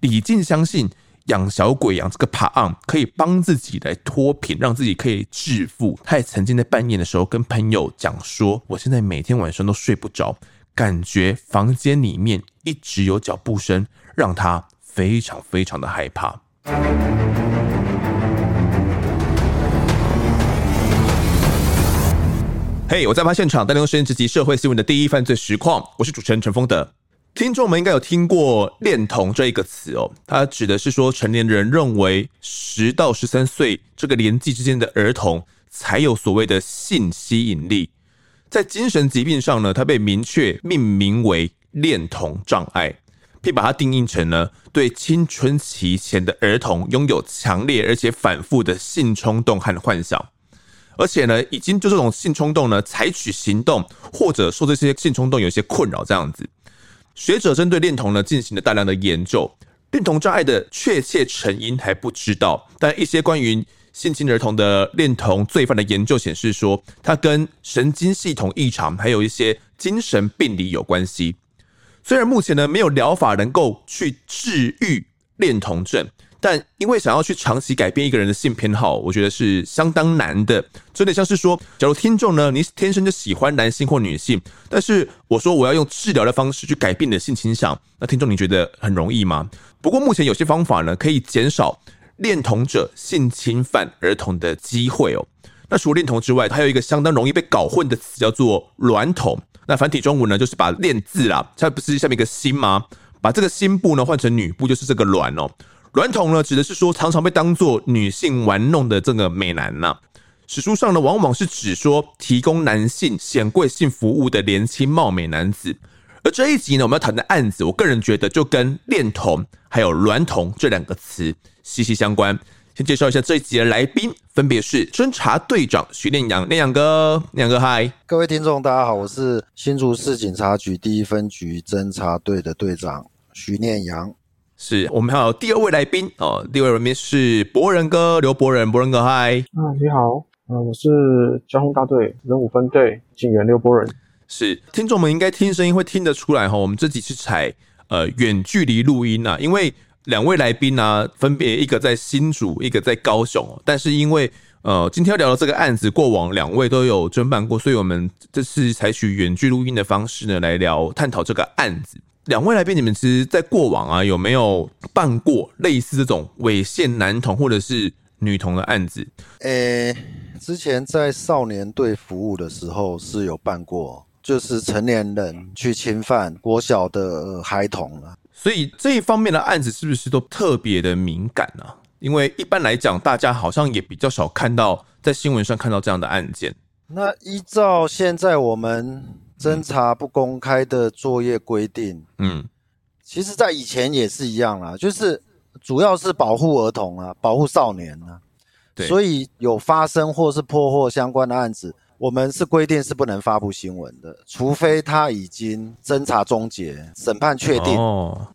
李靖相信养小鬼养这个帕昂可以帮自己来脱贫，让自己可以致富。他也曾经在半夜的时候跟朋友讲说：“我现在每天晚上都睡不着，感觉房间里面一直有脚步声，让他非常非常的害怕。”嘿，我在案发现场，带您实验直击社会新闻的第一犯罪实况。我是主持人陈丰德。听众们应该有听过“恋童”这一个词哦，它指的是说成年人认为十到十三岁这个年纪之间的儿童才有所谓的性吸引力。在精神疾病上呢，它被明确命名为恋童障碍，并把它定义成呢对青春期前的儿童拥有强烈而且反复的性冲动和幻想。而且呢，已经就这种性冲动呢，采取行动或者说这些性冲动有些困扰这样子。学者针对恋童呢进行了大量的研究，恋童障碍的确切成因还不知道，但一些关于性侵儿童的恋童罪犯的研究显示说，它跟神经系统异常还有一些精神病理有关系。虽然目前呢没有疗法能够去治愈恋童症。但因为想要去长期改变一个人的性偏好，我觉得是相当难的。有点像是说，假如听众呢，你天生就喜欢男性或女性，但是我说我要用治疗的方式去改变你的性倾向，那听众你觉得很容易吗？不过目前有些方法呢，可以减少恋童者性侵犯儿童的机会哦。那除了恋童之外，还有一个相当容易被搞混的词叫做卵童。那繁体中文呢，就是把恋字啦，它不是下面一个心吗？把这个心部呢换成女部，就是这个卵哦。孪童呢，指的是说常常被当作女性玩弄的这个美男呐、史书上呢，往往是指说提供男性显贵性服务的年轻貌美男子。而这一集呢，我们要谈的案子，我个人觉得就跟恋童还有孪童这两个词息息相关。先介绍一下这一集的来宾，分别是侦查队长徐念阳，念阳哥，念阳哥嗨，各位听众大家好，我是新竹市警察局第一分局侦查队的队长徐念阳。是我们还有第二位来宾哦，第二位来宾是博仁哥刘博仁，博仁哥嗨，啊你好，啊我是交通大队人武分队警员刘博仁。是听众们应该听声音会听得出来哈，我们这几次采呃远距离录音呐，因为两位来宾呢分别一个在新竹，一个在高雄，但是因为呃今天要聊的这个案子，过往两位都有侦办过，所以我们这次采取远距录音的方式呢来聊探讨这个案子。两位来宾，你们其实，在过往啊，有没有办过类似这种猥亵男童或者是女童的案子？诶、欸，之前在少年队服务的时候是有办过，就是成年人去侵犯国小的孩童了。所以这一方面的案子是不是都特别的敏感呢、啊？因为一般来讲，大家好像也比较少看到在新闻上看到这样的案件。那依照现在我们。侦查不公开的作业规定，嗯，其实，在以前也是一样啦，就是主要是保护儿童啊，保护少年啊，对，所以有发生或是破获相关的案子，我们是规定是不能发布新闻的，除非他已经侦查终结、审判确定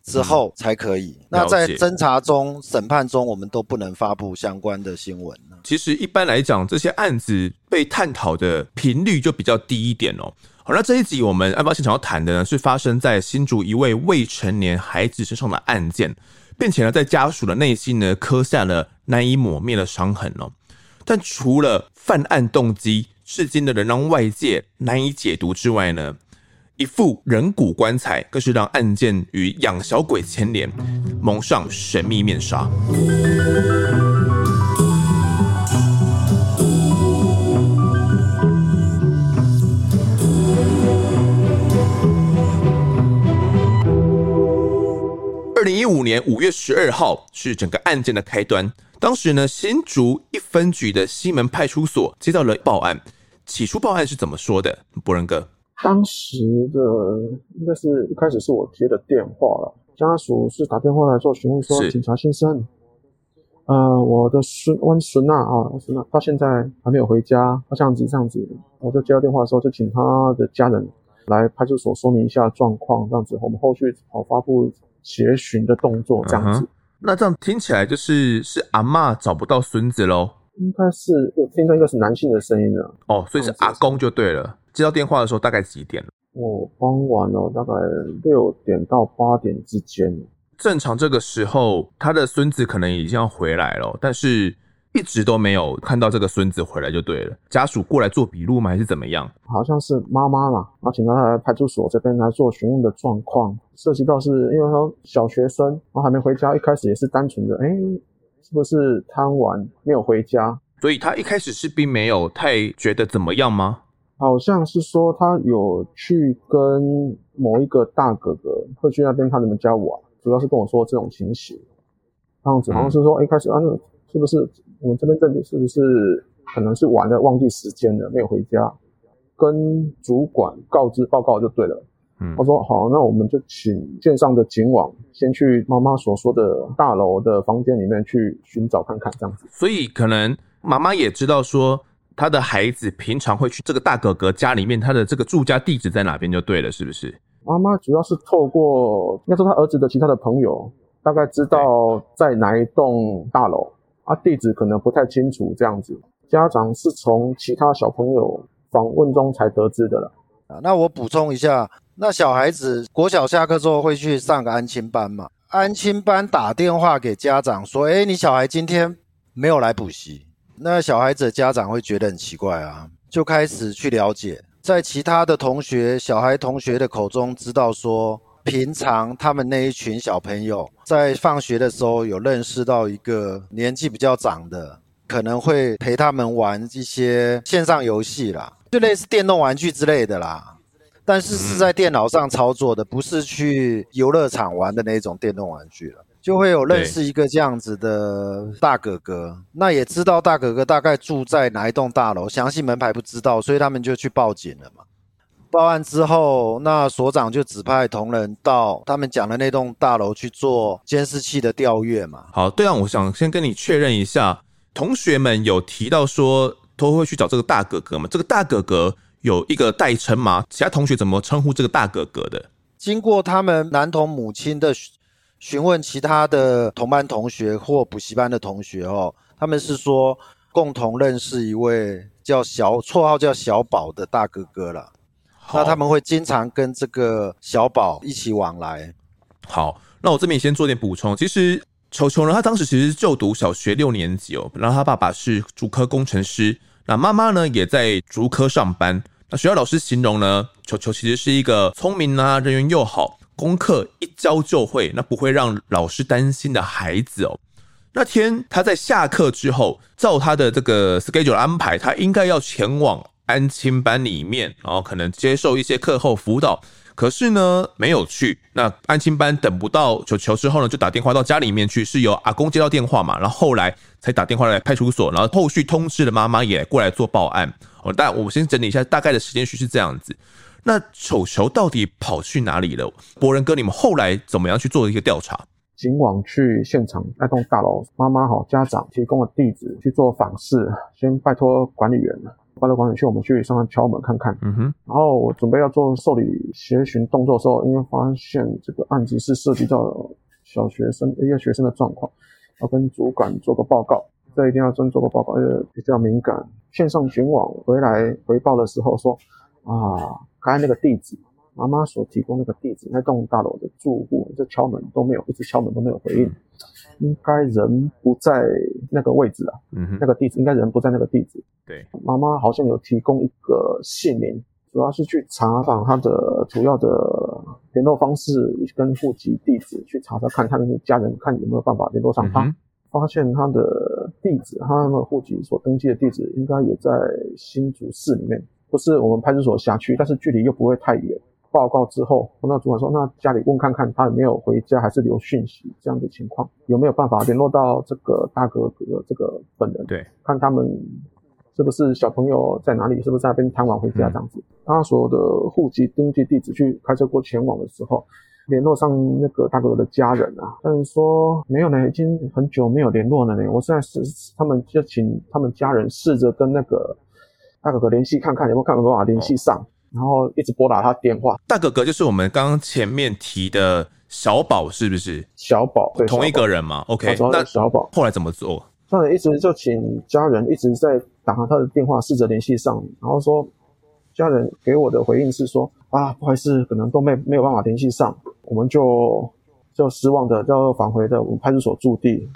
之后才可以。哦，那在侦查中、审判中，我们都不能发布相关的新闻。其实一般来讲，这些案子被探讨的频率就比较低一点哦。好，那这一集我们案发现场要谈的呢，是发生在新竹一位未成年孩子身上的案件，并且呢，在家属的内心呢，刻下了难以抹灭的伤痕哦。但除了犯案动机，至今的仍让外界难以解读之外呢，一副人骨棺材更是让案件与养小鬼牵连，蒙上神秘面纱。二零一五年五月十二号是整个案件的开端。当时呢，新竹一分局的西门派出所接到了报案。起初报案是怎么说的？博仁哥，当时的应该是一开始是我接的电话了，家属是打电话来做询问，说警察先生，呃，我的孙温孙娜啊，孙娜到现在还没有回家，这样子这样子，我就接到电话的时候就请他的家人来派出所说明一下状况，这样子我们后续好发布。协寻的动作这样子，uh -huh. 那这样听起来就是是阿妈找不到孙子喽？应该是，我听到应该是男性的声音了。哦，所以是阿公就对了。接到电话的时候大概几点？我傍晚了，大概六点到八点之间。正常这个时候，他的孙子可能已经要回来了，但是一直都没有看到这个孙子回来就对了。家属过来做笔录吗？还是怎么样？好像是妈妈嘛，然后请他来派出所这边来做询问的状况，涉及到是因为说小学生，然后还没回家，一开始也是单纯的，哎，是不是贪玩没有回家？所以他一开始是并没有太觉得怎么样吗？好像是说他有去跟某一个大哥哥会去那边他们家玩。主要是跟我说这种情形，这样子好像是说一开始啊，那是不是我们这边这里是不是可能是玩了忘记时间了，没有回家，跟主管告知报告就对了。嗯，他说好，那我们就请线上的警网先去妈妈所说的大楼的房间里面去寻找看看，这样子。所以可能妈妈也知道说他的孩子平常会去这个大哥哥家里面，他的这个住家地址在哪边就对了，是不是？妈妈主要是透过，应该说他儿子的其他的朋友，大概知道在哪一栋大楼，啊，地址可能不太清楚这样子。家长是从其他小朋友访问中才得知的了。啊，那我补充一下，那小孩子国小下课之后会去上个安亲班嘛？安亲班打电话给家长说，诶，你小孩今天没有来补习，那小孩子家长会觉得很奇怪啊，就开始去了解。在其他的同学、小孩同学的口中知道说，平常他们那一群小朋友在放学的时候有认识到一个年纪比较长的，可能会陪他们玩一些线上游戏啦，就类似电动玩具之类的啦，但是是在电脑上操作的，不是去游乐场玩的那种电动玩具了。就会有认识一个这样子的大哥哥，那也知道大哥哥大概住在哪一栋大楼，详细门牌不知道，所以他们就去报警了嘛。报案之后，那所长就指派同仁到他们讲的那栋大楼去做监视器的调阅嘛。好，对啊，我想先跟你确认一下，同学们有提到说都会去找这个大哥哥吗？这个大哥哥有一个代称吗？其他同学怎么称呼这个大哥哥的？经过他们男童母亲的。询问其他的同班同学或补习班的同学哦，他们是说共同认识一位叫小，绰号叫小宝的大哥哥了。那他们会经常跟这个小宝一起往来。好，那我这边先做点补充。其实球球呢，他当时其实就读小学六年级哦，然后他爸爸是竹科工程师，那妈妈呢也在竹科上班。那学校老师形容呢，球球其实是一个聪明啊，人缘又好。功课一教就会，那不会让老师担心的孩子哦。那天他在下课之后，照他的这个 schedule 安排，他应该要前往安亲班里面，然后可能接受一些课后辅导。可是呢，没有去。那安亲班等不到球球之后呢，就打电话到家里面去，是由阿公接到电话嘛，然后后来才打电话来派出所，然后后续通知了妈妈也过来做报案。哦，但我先整理一下大概的时间序是这样子。那球球到底跑去哪里了？博仁哥，你们后来怎么样去做一个调查？警网去现场那栋大楼，妈妈好家长提供了地址去做访视，先拜托管理员，拜托管理去，我们去上面敲门看看。嗯哼。然后我准备要做受理协寻动作的时候，因为发现这个案子是涉及到小学生一个学生的状况，要跟主管做个报告，这一定要真做个报告，因为比较敏感。线上警网回来回报的时候说啊。刚才那个地址，妈妈所提供那个地址，那栋大楼的住户这敲门都没有，一直敲门都没有回应，应该人不在那个位置啊。嗯，那个地址应该人不在那个地址。对，妈妈好像有提供一个姓名，主要是去查访他的主要的联络方式跟户籍地址，去查查看他的家人，看有没有办法联络上他。嗯、发现他的地址，他的户籍所登记的地址应该也在新竹市里面。不是我们派出所辖区，但是距离又不会太远。报告之后，我那主管说：“那家里问看看他有没有回家，还是留讯息这样的情况，有没有办法联络到这个大哥哥这个本人？对，看他们是不是小朋友在哪里，是不是在那边贪玩回家这样子。嗯、他所有的户籍登记地址去开车过前往的时候，联络上那个大哥哥的家人啊，但是说没有呢，已经很久没有联络了呢。我现在是他们就请他们家人试着跟那个。”大哥哥联系看看有没有看有没有办法联系上，然后一直拨打他电话。大哥哥就是我们刚刚前面提的小宝，是不是？小宝，对，同一个人嘛。OK，那小宝后来怎么做？那一直就请家人一直在打他的电话，试着联系上，然后说家人给我的回应是说啊，不好意思，可能都没没有办法联系上，我们就就失望的就返回的我们派出所驻地，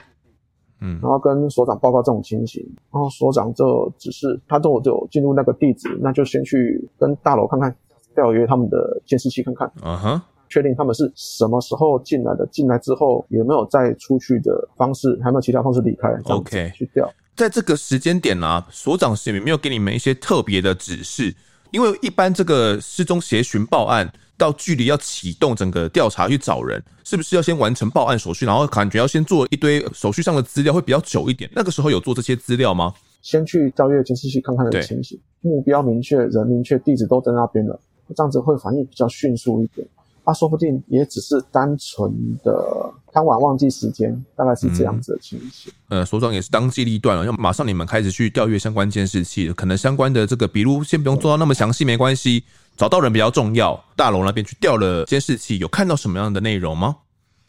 嗯，然后跟所长报告这种情形，然后所长就只是他都有进入那个地址，那就先去跟大楼看看，调阅他们的监视器看看，嗯哼，确定他们是什么时候进来的，进来之后有没有再出去的方式，还有没有其他方式离开？OK，去调。在这个时间点呢、啊，所长是有没有给你们一些特别的指示？因为一般这个失踪协寻报案到距离要启动整个调查去找人，是不是要先完成报案手续，然后感觉要先做一堆手续上的资料会比较久一点？那个时候有做这些资料吗？先去调阅监视器看看的情形，目标明确，人明确，地址都在那边了，这样子会反应比较迅速一点。他、啊、说不定也只是单纯的贪玩忘记时间，大概是这样子的情形。嗯、呃，所长也是当机立断了，要马上你们开始去调阅相关监视器，可能相关的这个笔录先不用做到那么详细，没关系，找到人比较重要。大楼那边去调了监视器，有看到什么样的内容吗？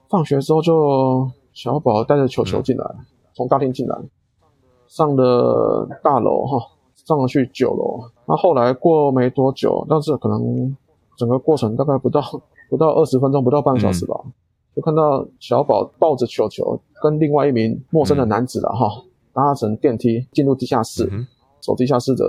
放学之后就小宝带着球球进来，从、嗯、大厅进来，上了大楼哈，上了去九楼。那后来过没多久，但是可能整个过程大概不到。不到二十分钟，不到半个小时吧，嗯、就看到小宝抱着球球，跟另外一名陌生的男子了哈，搭乘电梯进入地下室，嗯、走地下室的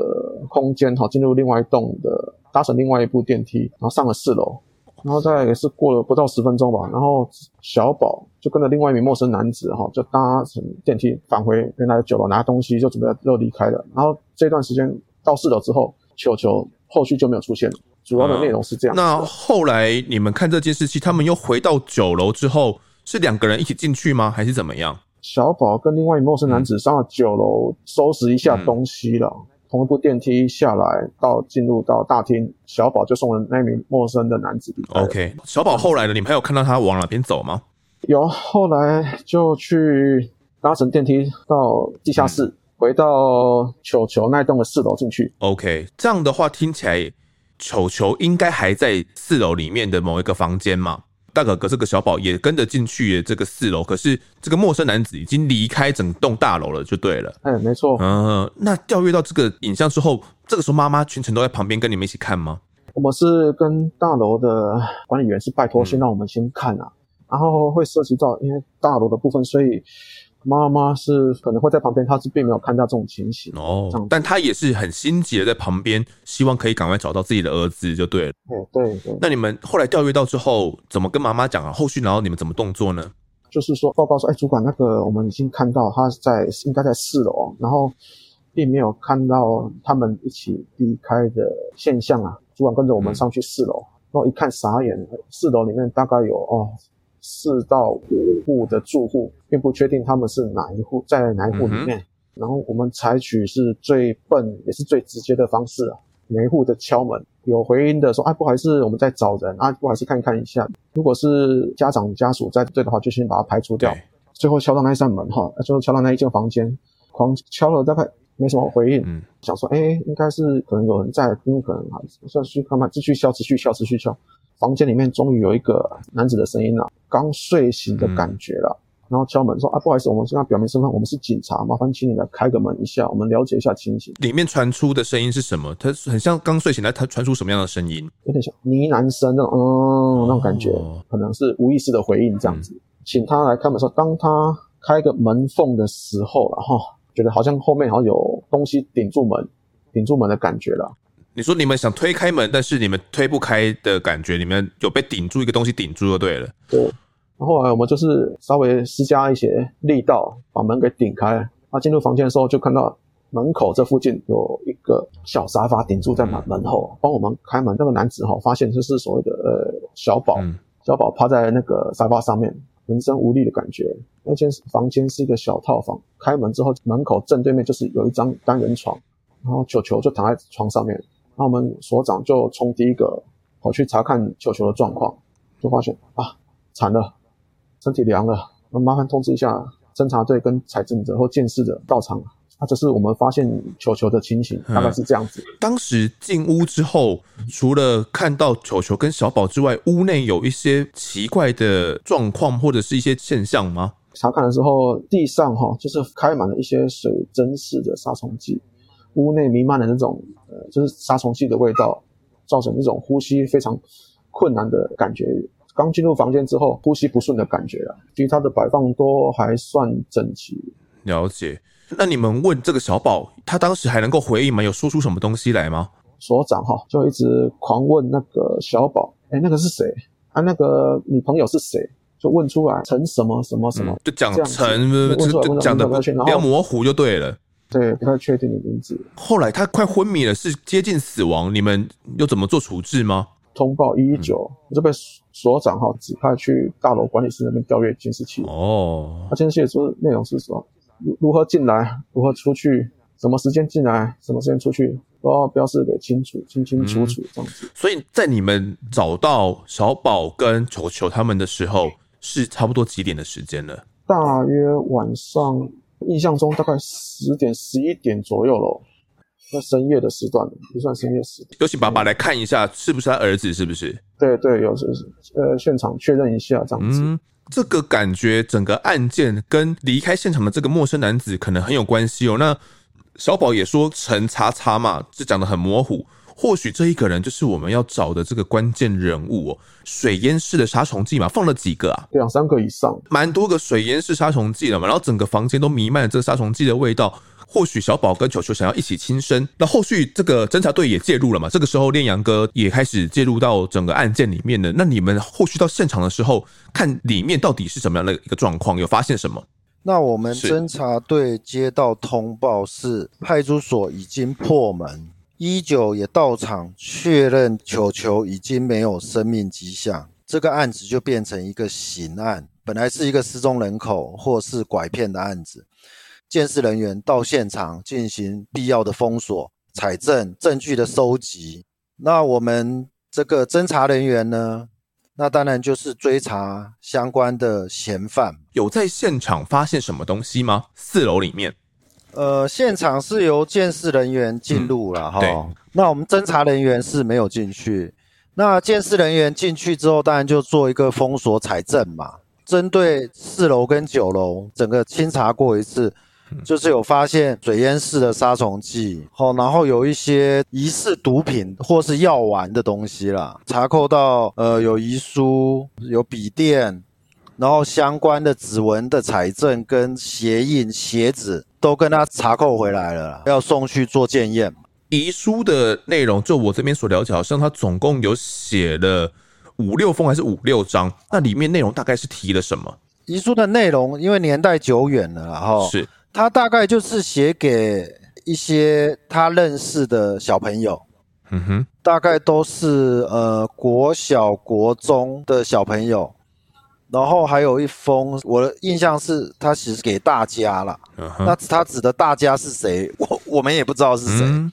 空间哈，进入另外一栋的，搭乘另外一部电梯，然后上了四楼，然后大概也是过了不到十分钟吧，然后小宝就跟着另外一名陌生男子哈，就搭乘电梯返回原来的九楼拿东西，就准备要离开了。然后这段时间到四楼之后，球球后续就没有出现了。主要的内容是这样、嗯。那后来你们看这监视器，他们又回到九楼之后，是两个人一起进去吗？还是怎么样？小宝跟另外一陌生男子上了九楼，收拾一下东西了。嗯、同一部电梯下来到进入到大厅，小宝就送了那名陌生的男子离开。OK，小宝后来呢？你们还有看到他往哪边走吗？有，后来就去搭乘电梯到地下室，嗯、回到球球那栋的四楼进去。OK，这样的话听起来。球球应该还在四楼里面的某一个房间嘛？大哥哥这个小宝也跟着进去这个四楼，可是这个陌生男子已经离开整栋大楼了，就对了。嗯，没错。嗯，那调阅到这个影像之后，这个时候妈妈全程都在旁边跟你们一起看吗？我们是跟大楼的管理员是拜托先让我们先看啊，嗯、然后会涉及到因为大楼的部分，所以。妈妈是可能会在旁边，她是并没有看到这种情形哦，但她也是很心急的在旁边，希望可以赶快找到自己的儿子就对了。对对对。那你们后来调阅到之后，怎么跟妈妈讲啊？后续然后你们怎么动作呢？就是说报告说，哎，主管，那个我们已经看到他在应该在四楼，然后并没有看到他们一起离开的现象啊。主管跟着我们上去四楼，嗯、然后一看傻眼，四楼里面大概有哦。四到五户的住户，并不确定他们是哪一户，在哪一户里面。嗯、然后我们采取是最笨也是最直接的方式啊，每一户的敲门，有回音的说：“啊，不好意思，我们在找人啊，不好意思，看一看一下。”如果是家长家属在对的话，就先把它排除掉。最后敲到那一扇门哈，最后敲到那一间房间，狂敲了大概没什么回应，嗯、想说：“哎，应该是可能有人在，因为可能还是继续看看，继续敲，持续敲，持续敲。”房间里面终于有一个男子的声音了，刚睡醒的感觉了，嗯、然后敲门说：“啊，不好意思，我们现在表明身份，我们是警察，麻烦请你来开个门一下，我们了解一下情形。”里面传出的声音是什么？他很像刚睡醒来，他传出什么样的声音？有点像呢喃声那种，嗯，那种感觉，哦、可能是无意识的回应这样子。嗯、请他来开门说，当他开个门缝的时候，然后觉得好像后面好像有东西顶住门，顶住门的感觉了。你说你们想推开门，但是你们推不开的感觉，你们有被顶住一个东西顶住就对了。对，然后后来我们就是稍微施加一些力道，把门给顶开。他进入房间的时候，就看到门口这附近有一个小沙发顶住在门门后，帮我们开门。那个男子哈，发现就是所谓的呃小宝，小宝趴在那个沙发上面，浑身无力的感觉。那间房间是一个小套房，开门之后，门口正对面就是有一张单人床，然后球球就躺在床上面。那我们所长就从第一个跑去查看球球的状况，就发现啊，惨了，身体凉了，那麻烦通知一下侦查队跟采证者或监视者到场。啊，这是我们发现球球的情形，大概是这样子。嗯、当时进屋之后，除了看到球球跟小宝之外，屋内有一些奇怪的状况或者是一些现象吗？查看的时候，地上哈就是开满了一些水蒸式的杀虫剂。屋内弥漫的那种，呃，就是杀虫剂的味道，造成那种呼吸非常困难的感觉，刚进入房间之后呼吸不顺的感觉了，其他的摆放都还算整齐。了解。那你们问这个小宝，他当时还能够回应吗？有说出什么东西来吗？所长哈就一直狂问那个小宝，哎，那个是谁？啊，那个女朋友是谁？就问出来陈什么什么什么，嗯、就讲陈，就讲的比较模糊就对了。对，不太确定的名字。后来他快昏迷了，是接近死亡，你们又怎么做处置吗？通报一一九，我就被所长哈指派去大楼管理室那边调阅监视器。哦，他监视器说内容是什么？如何进来，如何出去，什么时间进来，什么时间出去，都要标示给清楚、清清楚楚这样子。嗯。所以在你们找到小宝跟球球他们的时候，是差不多几点的时间了？大约晚上，印象中大概十点、十一点左右咯。那深夜的时段，也算深夜时段。有请爸爸来看一下，是不是他儿子？是不是？对对，有是呃，现场确认一下这样子。嗯这个感觉，整个案件跟离开现场的这个陌生男子可能很有关系哦。那小宝也说陈叉叉嘛，这讲的很模糊。或许这一个人就是我们要找的这个关键人物哦。水烟式的杀虫剂嘛，放了几个啊？两三个以上，蛮多个水烟式杀虫剂了嘛。然后整个房间都弥漫了这个杀虫剂的味道。或许小宝跟球球想要一起轻生，那后续这个侦查队也介入了嘛？这个时候练阳哥也开始介入到整个案件里面了。那你们后续到现场的时候，看里面到底是什么样的一个状况，有发现什么？那我们侦查队接到通报是派出所已经破门，一九也到场确认球球已经没有生命迹象，这个案子就变成一个刑案，本来是一个失踪人口或是拐骗的案子。鉴识人员到现场进行必要的封锁、采证、证据的收集。那我们这个侦查人员呢？那当然就是追查相关的嫌犯。有在现场发现什么东西吗？四楼里面？呃，现场是由监视人员进入了哈、嗯。那我们侦查人员是没有进去。那监视人员进去之后，当然就做一个封锁、采证嘛。针对四楼跟九楼，整个清查过一次。就是有发现水烟式的杀虫剂，好，然后有一些疑似毒品或是药丸的东西啦，查扣到呃有遗书、有笔电，然后相关的指纹的采证跟鞋印、鞋子都跟他查扣回来了，要送去做检验。遗书的内容，就我这边所了解，好像他总共有写了五六封还是五六张，那里面内容大概是提了什么？遗书的内容因为年代久远了，然后是。他大概就是写给一些他认识的小朋友，嗯哼，大概都是呃国小、国中的小朋友，然后还有一封，我的印象是他其实给大家了，那他指的大家是谁？我我们也不知道是谁，嗯，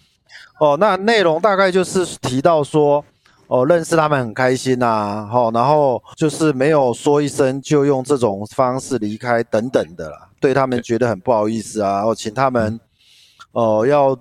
哦，那内容大概就是提到说。哦，认识他们很开心呐、啊，好、哦，然后就是没有说一声就用这种方式离开等等的啦，对他们觉得很不好意思啊，我、哦、请他们哦、呃、要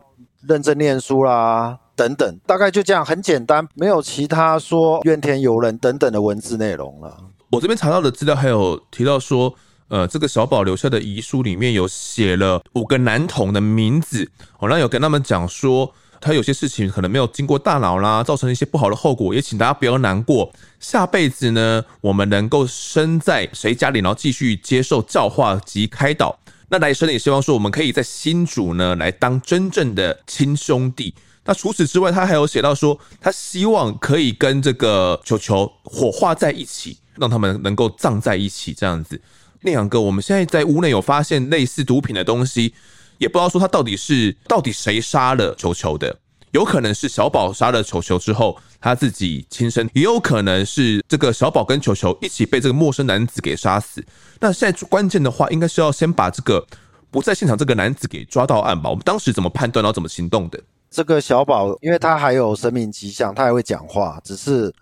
认真念书啦等等，大概就这样，很简单，没有其他说怨天尤人等等的文字内容了。我这边查到的资料还有提到说，呃，这个小宝留下的遗书里面有写了五个男童的名字，我、哦、那有跟他们讲说。他有些事情可能没有经过大脑啦，造成一些不好的后果，也请大家不要难过。下辈子呢，我们能够生在谁家里，然后继续接受教化及开导。那来生也希望说，我们可以在新主呢来当真正的亲兄弟。那除此之外，他还有写到说，他希望可以跟这个球球火化在一起，让他们能够葬在一起这样子。那两个，我们现在在屋内有发现类似毒品的东西。也不知道说他到底是到底谁杀了球球的，有可能是小宝杀了球球之后他自己亲生，也有可能是这个小宝跟球球一起被这个陌生男子给杀死。那现在关键的话，应该是要先把这个不在现场这个男子给抓到案吧？我们当时怎么判断，然后怎么行动的？这个小宝，因为他还有生命迹象，他还会讲话，只是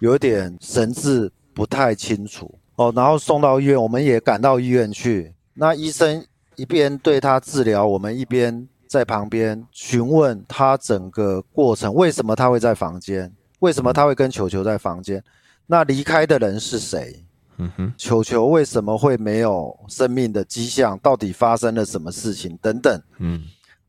有点神志不太清楚哦。然后送到医院，我们也赶到医院去，那医生。一边对他治疗，我们一边在旁边询问他整个过程，为什么他会在房间？为什么他会跟球球在房间？那离开的人是谁？嗯哼，球球为什么会没有生命的迹象？到底发生了什么事情？等等。嗯，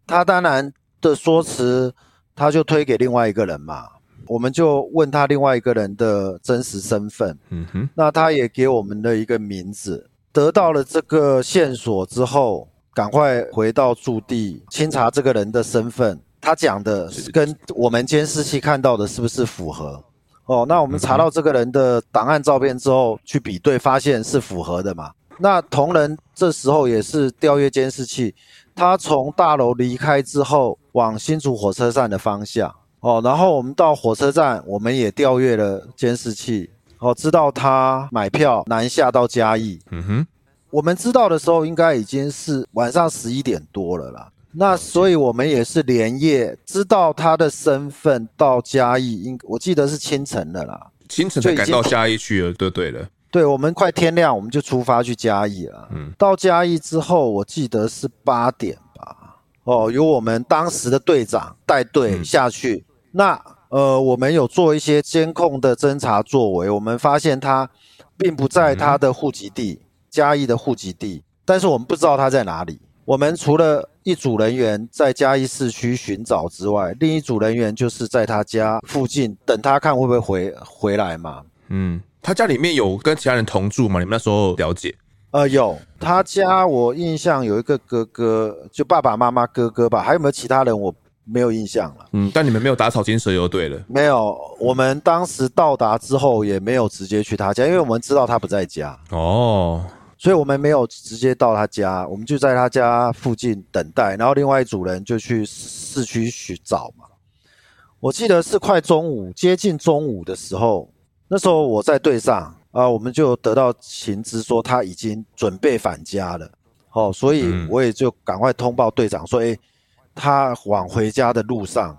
他当然的说辞，他就推给另外一个人嘛。我们就问他另外一个人的真实身份。嗯哼，那他也给我们的一个名字。得到了这个线索之后，赶快回到驻地清查这个人的身份。他讲的跟我们监视器看到的是不是符合？哦，那我们查到这个人的档案照片之后，去比对，发现是符合的嘛？那同仁这时候也是调阅监视器，他从大楼离开之后，往新竹火车站的方向。哦，然后我们到火车站，我们也调阅了监视器，哦，知道他买票南下到嘉义。嗯哼，我们知道的时候，应该已经是晚上十一点多了啦。那所以，我们也是连夜知道他的身份到嘉义，应我记得是清晨的啦，清晨才赶到嘉义去了，对对了。对，我们快天亮，我们就出发去嘉义了。嗯，到嘉义之后，我记得是八点吧。哦，由我们当时的队长带队下去。嗯、那呃，我们有做一些监控的侦查作为，我们发现他并不在他的户籍地，嘉义的户籍地，但是我们不知道他在哪里。我们除了一组人员在嘉义市区寻找之外，另一组人员就是在他家附近等他看会不会回回来嘛。嗯，他家里面有跟其他人同住吗？你们那时候了解？呃，有。他家我印象有一个哥哥，就爸爸妈妈哥哥吧，还有没有其他人？我没有印象了。嗯，但你们没有打草惊蛇就对了。没有，我们当时到达之后也没有直接去他家，因为我们知道他不在家。哦。所以我们没有直接到他家，我们就在他家附近等待，然后另外一组人就去市区寻找嘛。我记得是快中午，接近中午的时候，那时候我在队上啊、呃，我们就得到情资说他已经准备返家了。哦，所以我也就赶快通报队长说，诶，他往回家的路上。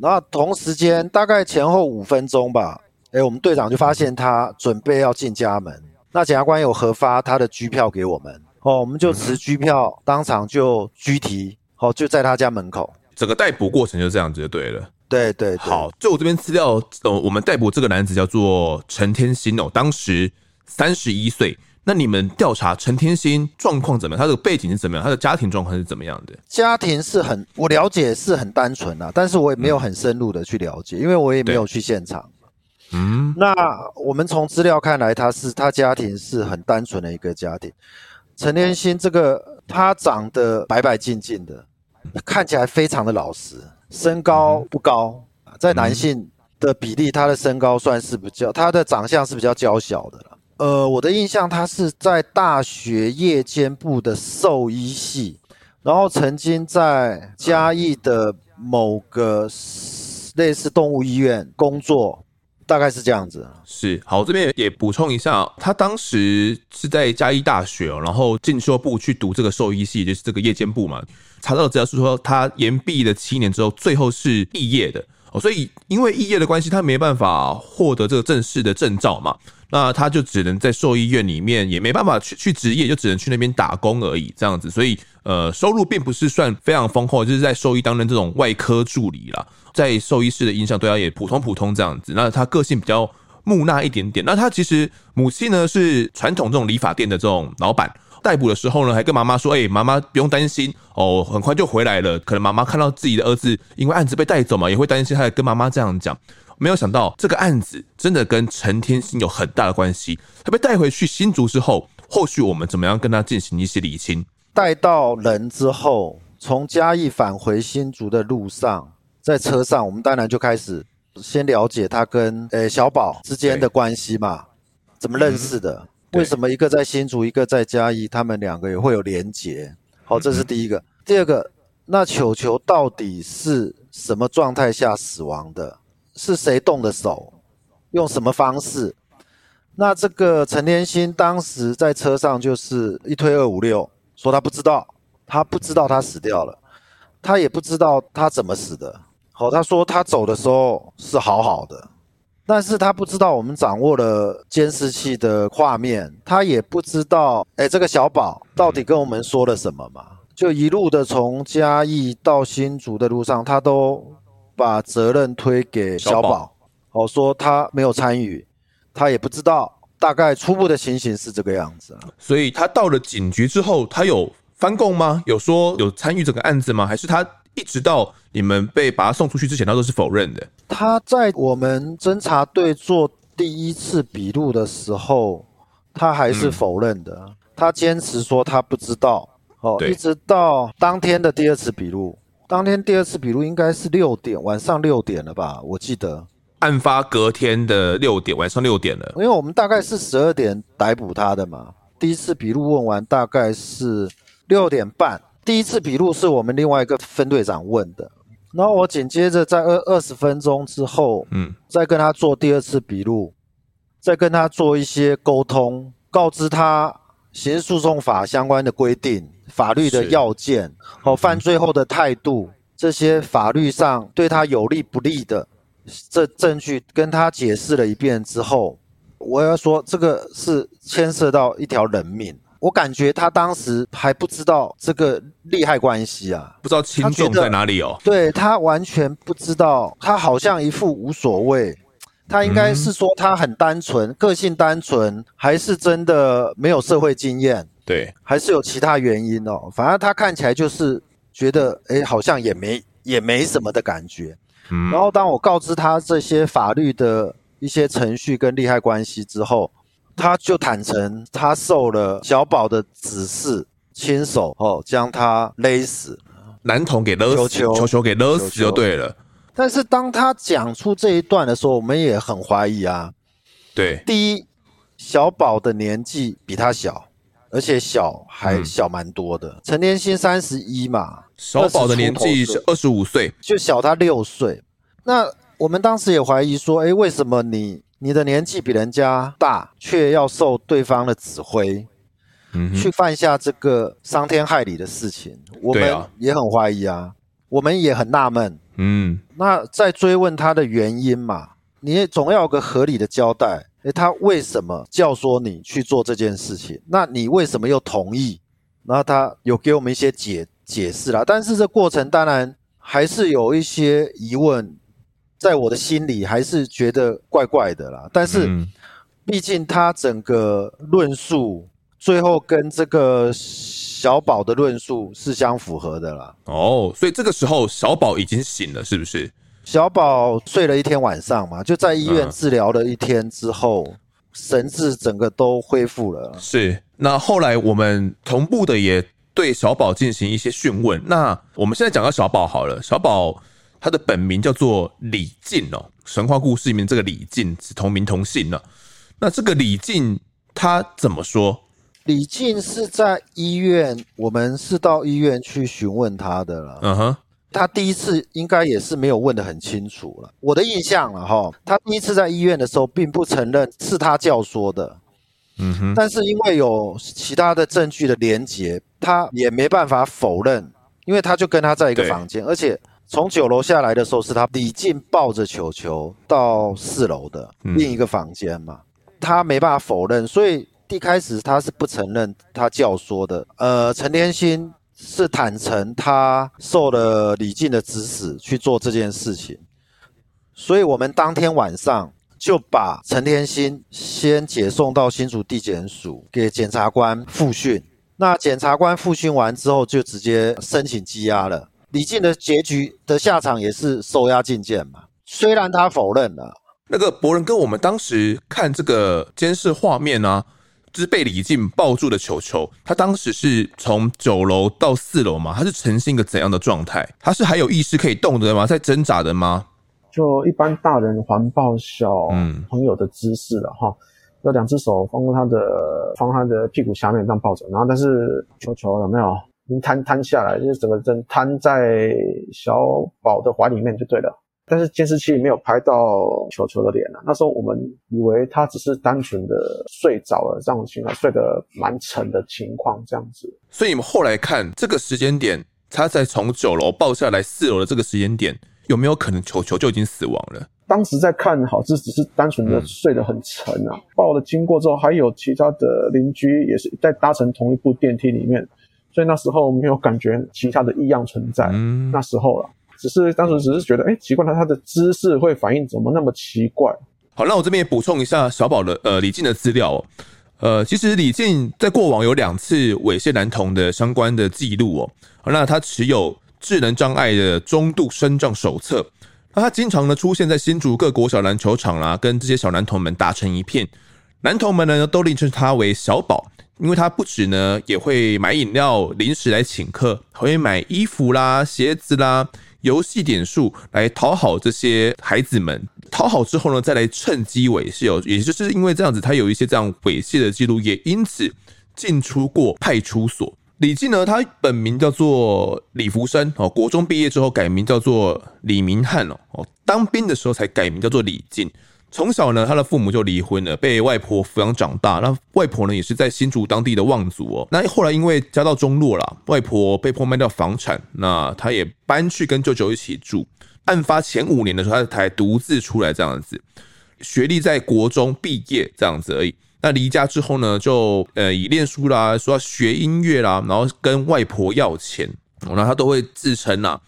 然后同时间大概前后五分钟吧，诶，我们队长就发现他准备要进家门。那检察官有核发他的拘票给我们，哦，我们就持拘票当场就拘提，哦，就在他家门口。整个逮捕过程就这样子就对了。对对，对。好，就我这边资料，呃，我们逮捕这个男子叫做陈天心哦，当时三十一岁。那你们调查陈天心状况怎么样？他的背景是怎么样？他的家庭状况是怎么样的？家庭是很，我了解是很单纯啊，但是我也没有很深入的去了解，嗯、因为我也没有去现场。嗯，那我们从资料看来，他是他家庭是很单纯的一个家庭。陈天心这个他长得白白净净的，看起来非常的老实，身高不高，在男性的比例，他的身高算是比较，他的长相是比较娇小的了。呃，我的印象，他是在大学夜间部的兽医系，然后曾经在嘉义的某个类似动物医院工作。大概是这样子，是好，这边也补充一下，他当时是在嘉义大学哦，然后进修部去读这个兽医系，就是这个夜间部嘛。查到的资料是说，他延毕了七年之后，最后是肄业的哦，所以因为肄业的关系，他没办法获得这个正式的证照嘛，那他就只能在兽医院里面，也没办法去去职业，就只能去那边打工而已，这样子，所以呃，收入并不是算非常丰厚，就是在兽医当中这种外科助理啦。在兽医师的印象对他也普通普通这样子，那他个性比较木讷一点点。那他其实母亲呢是传统这种理发店的这种老板。逮捕的时候呢，还跟妈妈说：“哎、妈妈不用担心哦，很快就回来了。”可能妈妈看到自己的儿子因为案子被带走嘛，也会担心。他也跟妈妈这样讲。没有想到这个案子真的跟陈天心有很大的关系。他被带回去新竹之后，后续我们怎么样跟他进行一些理清？带到人之后，从嘉义返回新竹的路上。在车上，我们当然就开始先了解他跟呃小宝之间的关系嘛，怎么认识的？为什么一个在新竹，一个在嘉义，他们两个也会有连结？好，这是第一个。第二个，那球球到底是什么状态下死亡的？是谁动的手？用什么方式？那这个陈天心当时在车上就是一推二五六，说他不知道，他不知道他死掉了，他也不知道他怎么死的。好，他说他走的时候是好好的，但是他不知道我们掌握了监视器的画面，他也不知道，哎，这个小宝到底跟我们说了什么嘛？就一路的从嘉义到新竹的路上，他都把责任推给小宝，哦，说他没有参与，他也不知道，大概初步的情形是这个样子。所以他到了警局之后，他有翻供吗？有说有参与整个案子吗？还是他？一直到你们被把他送出去之前，他都是否认的。他在我们侦查队做第一次笔录的时候，他还是否认的。嗯、他坚持说他不知道。哦，一直到当天的第二次笔录，当天第二次笔录应该是六点，晚上六点了吧？我记得。案发隔天的六点，晚上六点了。因为我们大概是十二点逮捕他的嘛。第一次笔录问完大概是六点半。第一次笔录是我们另外一个分队长问的，然后我紧接着在二二十分钟之后，嗯，再跟他做第二次笔录，再跟他做一些沟通，告知他刑事诉讼法相关的规定、法律的要件和犯罪后的态度，这些法律上对他有利不利的这证据，跟他解释了一遍之后。我要说，这个是牵涉到一条人命。我感觉他当时还不知道这个利害关系啊，不知道轻重在哪里哦。对，他完全不知道，他好像一副无所谓。他应该是说他很单纯，嗯、个性单纯，还是真的没有社会经验？对，还是有其他原因哦。反正他看起来就是觉得，哎，好像也没也没什么的感觉。嗯。然后当我告知他这些法律的。一些程序跟利害关系之后，他就坦诚他受了小宝的指示，亲手哦将他勒死，男童给勒死，球球给勒死就对了。但是当他讲出这一段的时候，我们也很怀疑啊。对，第一，小宝的年纪比他小，而且小还小蛮多的。嗯、陈天心三十一嘛，小宝的年纪是二十五岁，就小他六岁。那我们当时也怀疑说，诶，为什么你你的年纪比人家大，却要受对方的指挥，嗯，去犯下这个伤天害理的事情？我们也很怀疑啊，我们也很纳闷。嗯，那在追问他的原因嘛，你也总要有个合理的交代。诶，他为什么教唆你去做这件事情？那你为什么又同意？然后他有给我们一些解解释啦，但是这过程当然还是有一些疑问。在我的心里还是觉得怪怪的啦，但是毕竟他整个论述最后跟这个小宝的论述是相符合的啦。哦，所以这个时候小宝已经醒了，是不是？小宝睡了一天晚上嘛，就在医院治疗了一天之后，嗯、神智整个都恢复了。是，那后来我们同步的也对小宝进行一些讯问。那我们现在讲到小宝好了，小宝。他的本名叫做李靖哦，神话故事里面这个李靖是同名同姓呢。那这个李靖他怎么说？李靖是在医院，我们是到医院去询问他的了。嗯哼，他第一次应该也是没有问得很清楚了。我的印象了哈，他第一次在医院的时候并不承认是他教唆的。嗯哼，但是因为有其他的证据的连结，他也没办法否认，因为他就跟他在一个房间，而且。从九楼下来的时候，是他李靖抱着球球到四楼的另一个房间嘛，他没办法否认，所以一开始他是不承认他教唆的。呃，陈天心是坦诚他受了李进的指使去做这件事情，所以我们当天晚上就把陈天心先解送到新竹地检署给检察官复讯。那检察官复讯完之后，就直接申请羁押了。李进的结局的下场也是收押进监嘛？虽然他否认了。那个博仁跟我们当时看这个监视画面呢、啊，就是被李靖抱住的球球，他当时是从九楼到四楼嘛？他是呈现一个怎样的状态？他是还有意识可以动的吗？在挣扎的吗？就一般大人环抱小朋友的姿势了哈，有两只手放过他的放他的屁股下面这样抱着，然后但是球球有没有？已经瘫瘫下来，就是整个人瘫在小宝的怀里面就对了。但是监视器没有拍到球球的脸啊。那时候我们以为他只是单纯的睡着了，这样情况睡得蛮沉的情况这样子。所以你们后来看这个时间点，他在从九楼抱下来四楼的这个时间点，有没有可能球球就已经死亡了？当时在看好，这只是单纯的睡得很沉啊。嗯、抱了经过之后，还有其他的邻居也是在搭乘同一部电梯里面。所以那时候没有感觉其他的异样存在，嗯，那时候了，只是当时只是觉得，哎，奇怪，他他的姿势会反应怎么那么奇怪？好，那我这边也补充一下小宝的呃李进的资料哦，呃，其实李进在过往有两次猥亵男童的相关的记录哦，那他持有智能障碍的中度身障手册。那他经常呢出现在新竹各国小篮球场啦，跟这些小男童们打成一片。男童们呢都昵称他为小宝，因为他不止呢也会买饮料、零食来请客，还会买衣服啦、鞋子啦、游戏点数来讨好这些孩子们。讨好之后呢，再来趁机猥亵。也就是因为这样子，他有一些这样猥亵的记录，也因此进出过派出所。李进呢，他本名叫做李福生哦，国中毕业之后改名叫做李明翰哦，当兵的时候才改名叫做李进。从小呢，他的父母就离婚了，被外婆抚养长大。那外婆呢，也是在新竹当地的望族哦。那后来因为家道中落了，外婆被迫卖掉房产，那他也搬去跟舅舅一起住。案发前五年的时候，他才独自出来这样子，学历在国中毕业这样子而已。那离家之后呢，就呃以练书啦，说要学音乐啦，然后跟外婆要钱，然后他都会自称呐，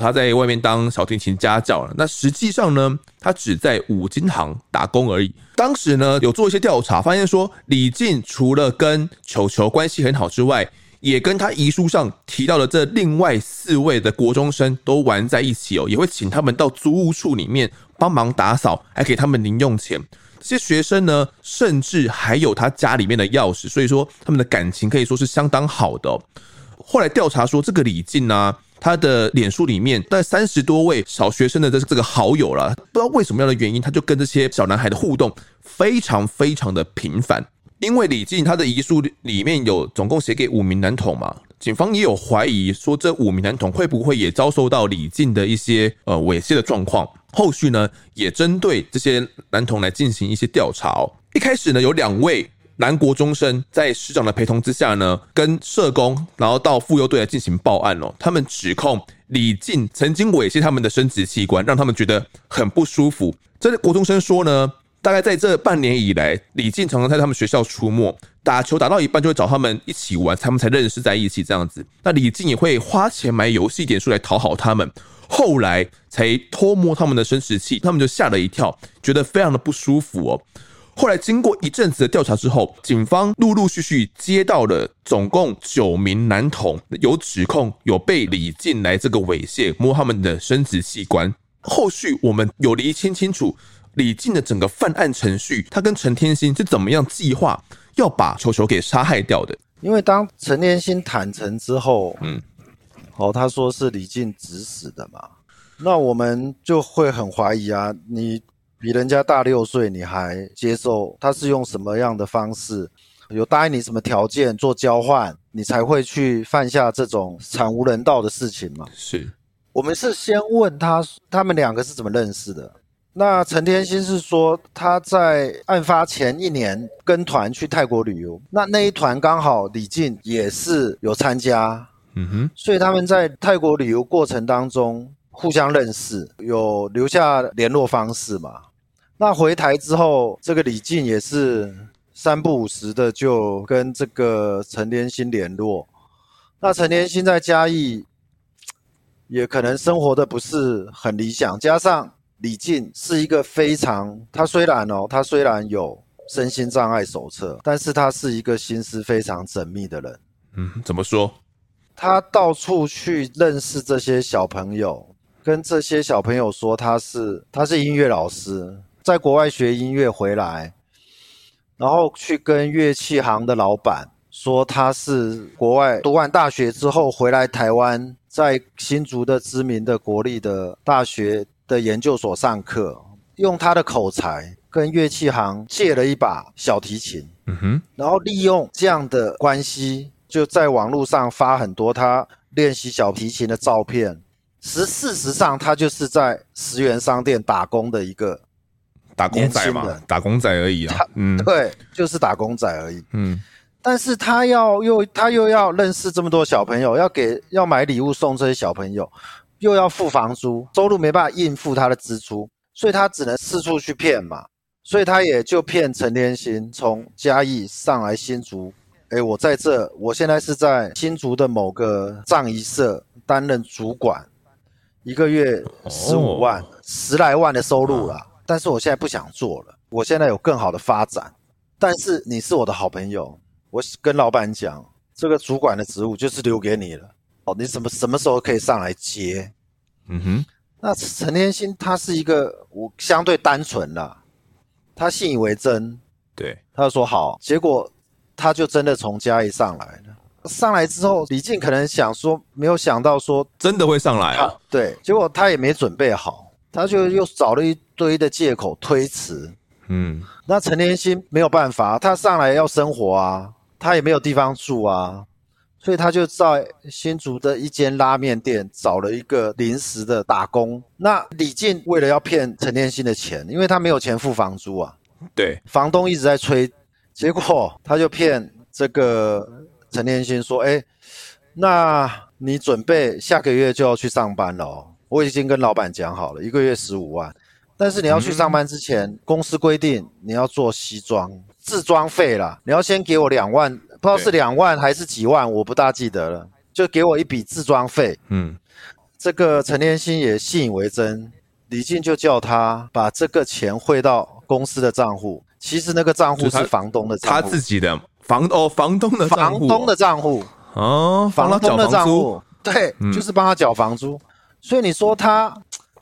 他在外面当小提琴家教了。那实际上呢，他只在五金行打工而已。当时呢，有做一些调查，发现说李进除了跟球球关系很好之外，也跟他遗书上提到的这另外四位的国中生都玩在一起哦，也会请他们到租屋处里面帮忙打扫，还给他们零用钱。这些学生呢，甚至还有他家里面的钥匙，所以说他们的感情可以说是相当好的哦。后来调查说，这个李进呢，他的脸书里面大概三十多位小学生的这这个好友了，不知道为什么样的原因，他就跟这些小男孩的互动非常非常的频繁。因为李静他的遗书里面有总共写给五名男童嘛，警方也有怀疑说，这五名男童会不会也遭受到李静的一些呃猥亵的状况。后续呢，也针对这些男童来进行一些调查。一开始呢，有两位南国中生在师长的陪同之下呢，跟社工，然后到妇幼队来进行报案哦。他们指控李进曾经猥亵他们的生殖器官，让他们觉得很不舒服。这国中生说呢，大概在这半年以来，李进常常在他们学校出没，打球打到一半就会找他们一起玩，他们才认识在一起这样子。那李进也会花钱买游戏点数来讨好他们。后来才偷摸他们的生殖器，他们就吓了一跳，觉得非常的不舒服哦。后来经过一阵子的调查之后，警方陆陆续续接到了总共九名男童有指控有被李进来这个猥亵摸他们的生殖器官。后续我们有厘清清楚李进的整个犯案程序，他跟陈天心是怎么样计划要把球球给杀害掉的。因为当陈天心坦诚之后，嗯。哦，他说是李进指使的嘛，那我们就会很怀疑啊，你比人家大六岁，你还接受他是用什么样的方式，有答应你什么条件做交换，你才会去犯下这种惨无人道的事情嘛？是，我们是先问他，他们两个是怎么认识的？那陈天心是说他在案发前一年跟团去泰国旅游，那那一团刚好李静也是有参加。嗯哼，所以他们在泰国旅游过程当中互相认识，有留下联络方式嘛。那回台之后，这个李进也是三不五时的就跟这个陈天心联络。那陈天心在嘉义也可能生活的不是很理想，加上李进是一个非常，他虽然哦，他虽然有身心障碍手册，但是他是一个心思非常缜密的人。嗯，怎么说？他到处去认识这些小朋友，跟这些小朋友说他是他是音乐老师，在国外学音乐回来，然后去跟乐器行的老板说他是国外读完大学之后回来台湾，在新竹的知名的国立的大学的研究所上课，用他的口才跟乐器行借了一把小提琴，嗯哼，然后利用这样的关系。就在网络上发很多他练习小提琴的照片，实事实上他就是在十元商店打工的一个打工仔嘛，打工仔而已啊。嗯，对，就是打工仔而已。嗯，但是他要又他又要认识这么多小朋友，要给要买礼物送这些小朋友，又要付房租，收入没办法应付他的支出，所以他只能四处去骗嘛。所以他也就骗陈天心从嘉义上来新竹。哎，我在这，我现在是在新竹的某个葬仪社担任主管，一个月十五万、oh. 十来万的收入了。但是我现在不想做了，我现在有更好的发展。但是你是我的好朋友，我跟老板讲，这个主管的职务就是留给你了。哦，你什么什么时候可以上来接？嗯哼。那陈天心他是一个我相对单纯啦，他信以为真，对，他就说好，结果他就真的从嘉义上来了。上来之后，李靖可能想说，没有想到说真的会上来啊。对，结果他也没准备好，他就又找了一堆的借口推辞。嗯，那陈天心没有办法，他上来要生活啊，他也没有地方住啊，所以他就在新竹的一间拉面店找了一个临时的打工。那李靖为了要骗陈天心的钱，因为他没有钱付房租啊，对，房东一直在催，结果他就骗这个。陈天心说：“哎，那你准备下个月就要去上班了哦。我已经跟老板讲好了，一个月十五万。但是你要去上班之前，嗯、公司规定你要做西装，自装费啦，你要先给我两万，不知道是两万还是几万，我不大记得了。就给我一笔自装费。嗯，这个陈天心也信以为真，李静就叫他把这个钱汇到公司的账户。其实那个账户是房东的账户，他自己的。”房哦，房东的房东的账户哦，房东的账户，对，嗯、就是帮他缴房租。所以你说他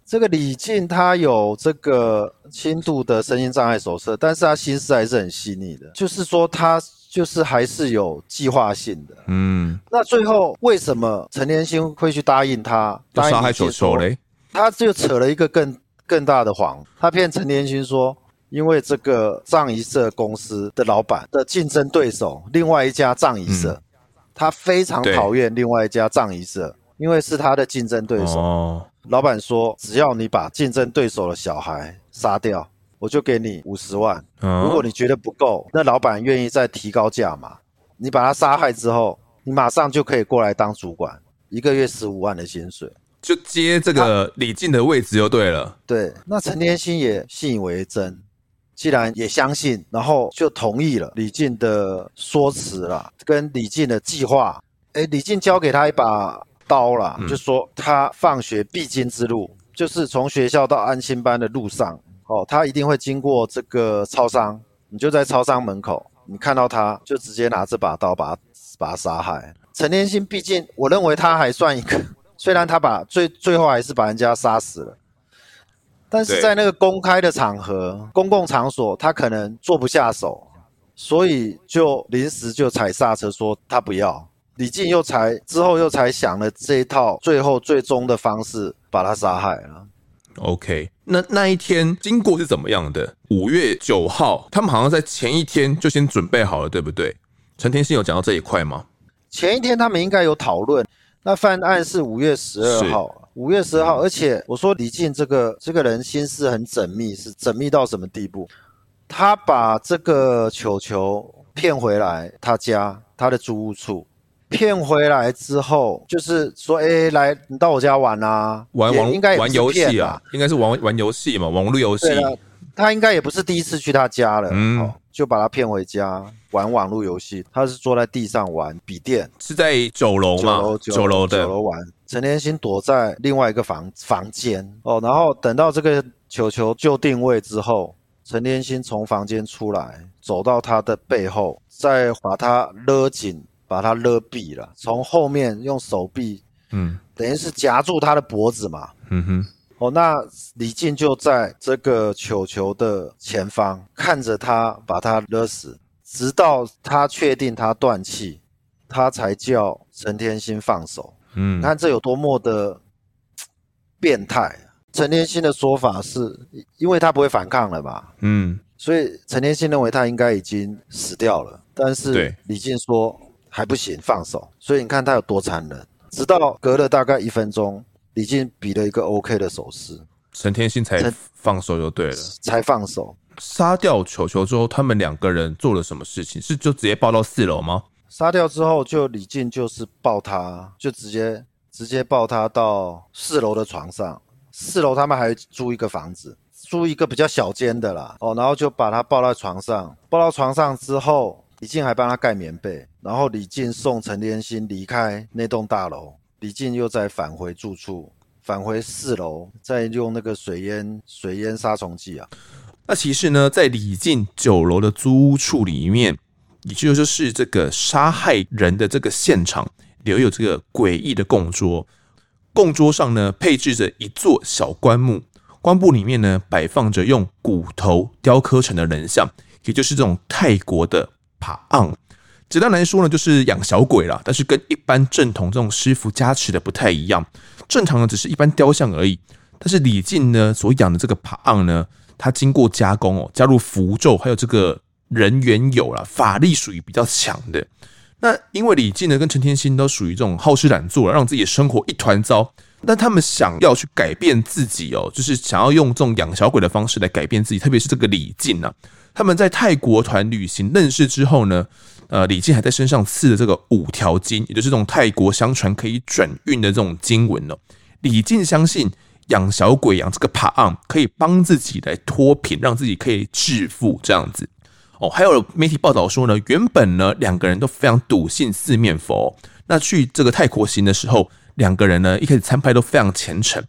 这个李静，他有这个轻度的身心障碍手册，但是他心思还是很细腻的，就是说他就是还是有计划性的。嗯，那最后为什么陈连兴会去答应他？答应杀害球球嘞？他就扯了一个更更大的谎，他骗陈连兴说。因为这个葬仪社公司的老板的竞争对手，另外一家葬仪社，嗯、他非常讨厌另外一家葬仪社，因为是他的竞争对手。哦、老板说，只要你把竞争对手的小孩杀掉，我就给你五十万。哦、如果你觉得不够，那老板愿意再提高价嘛。你把他杀害之后，你马上就可以过来当主管，一个月十五万的薪水，就接这个李靖的位置就对了。对，那陈天心也信以为真。既然也相信，然后就同意了李靖的说辞了，跟李靖的计划。诶，李靖交给他一把刀了，嗯、就说他放学必经之路，就是从学校到安心班的路上，哦，他一定会经过这个超商，你就在超商门口，你看到他就直接拿这把刀把他把他杀害。陈天心毕竟，我认为他还算一个，虽然他把最最后还是把人家杀死了。但是在那个公开的场合、公共场所，他可能做不下手，所以就临时就踩刹车，说他不要。李靖又才之后又才想了这一套最后最终的方式，把他杀害了。OK，那那一天经过是怎么样的？五月九号，他们好像在前一天就先准备好了，对不对？陈天心有讲到这一块吗？前一天他们应该有讨论。那犯案是五月十二号。五月十号，而且我说李静这个这个人心思很缜密，是缜密到什么地步？他把这个球球骗回来，他家他的租屋处骗回来之后，就是说，哎，来你到我家玩啊，玩玩应该玩游戏啊，应该是玩玩游戏嘛，网络游戏。他应该也不是第一次去他家了，嗯、哦，就把他骗回家玩网络游戏。他是坐在地上玩笔电，是在九楼吗？九楼的九楼玩。陈天心躲在另外一个房房间哦，然后等到这个球球就定位之后，陈天心从房间出来，走到他的背后，再把他勒紧，把他勒毙了。从后面用手臂，嗯，等于是夹住他的脖子嘛。嗯哼。哦，那李靖就在这个球球的前方看着他把他勒死，直到他确定他断气，他才叫陈天心放手。嗯，你看这有多么的 变态。陈天心的说法是，因为他不会反抗了吧？嗯，所以陈天心认为他应该已经死掉了。但是李靖说还不行，放手。所以你看他有多残忍。直到隔了大概一分钟。李靖比了一个 OK 的手势，陈天心才放手就对了，才放手。杀掉球球之后，他们两个人做了什么事情？是就直接抱到四楼吗？杀掉之后，就李靖就是抱他，就直接直接抱他到四楼的床上。四楼他们还租一个房子，租一个比较小间的啦。哦，然后就把他抱到床上，抱到床上之后，李靖还帮他盖棉被，然后李靖送陈天心离开那栋大楼。李靖又再返回住处，返回四楼，再用那个水烟水烟杀虫剂啊。那其实呢，在李靖九楼的租屋处里面，也就是这个杀害人的这个现场，留有这个诡异的供桌。供桌上呢，配置着一座小棺木，棺木里面呢，摆放着用骨头雕刻成的人像，也就是这种泰国的帕昂。简单来说呢，就是养小鬼啦，但是跟一般正统这种师傅加持的不太一样。正常的只是一般雕像而已，但是李靖呢所养的这个帕昂呢，它经过加工哦，加入符咒，还有这个人缘有了，法力属于比较强的。那因为李靖呢跟陈天心都属于这种好吃懒做，让自己的生活一团糟。但他们想要去改变自己哦，就是想要用这种养小鬼的方式来改变自己。特别是这个李靖啊，他们在泰国团旅行认识之后呢，呃，李靖还在身上刺了这个五条经，也就是这种泰国相传可以转运的这种经文哦。李靖相信养小鬼养这个帕昂可以帮自己来脱贫，让自己可以致富这样子。哦，还有媒体报道说呢，原本呢两个人都非常笃信四面佛。那去这个泰国行的时候，两个人呢一开始参拜都非常虔诚，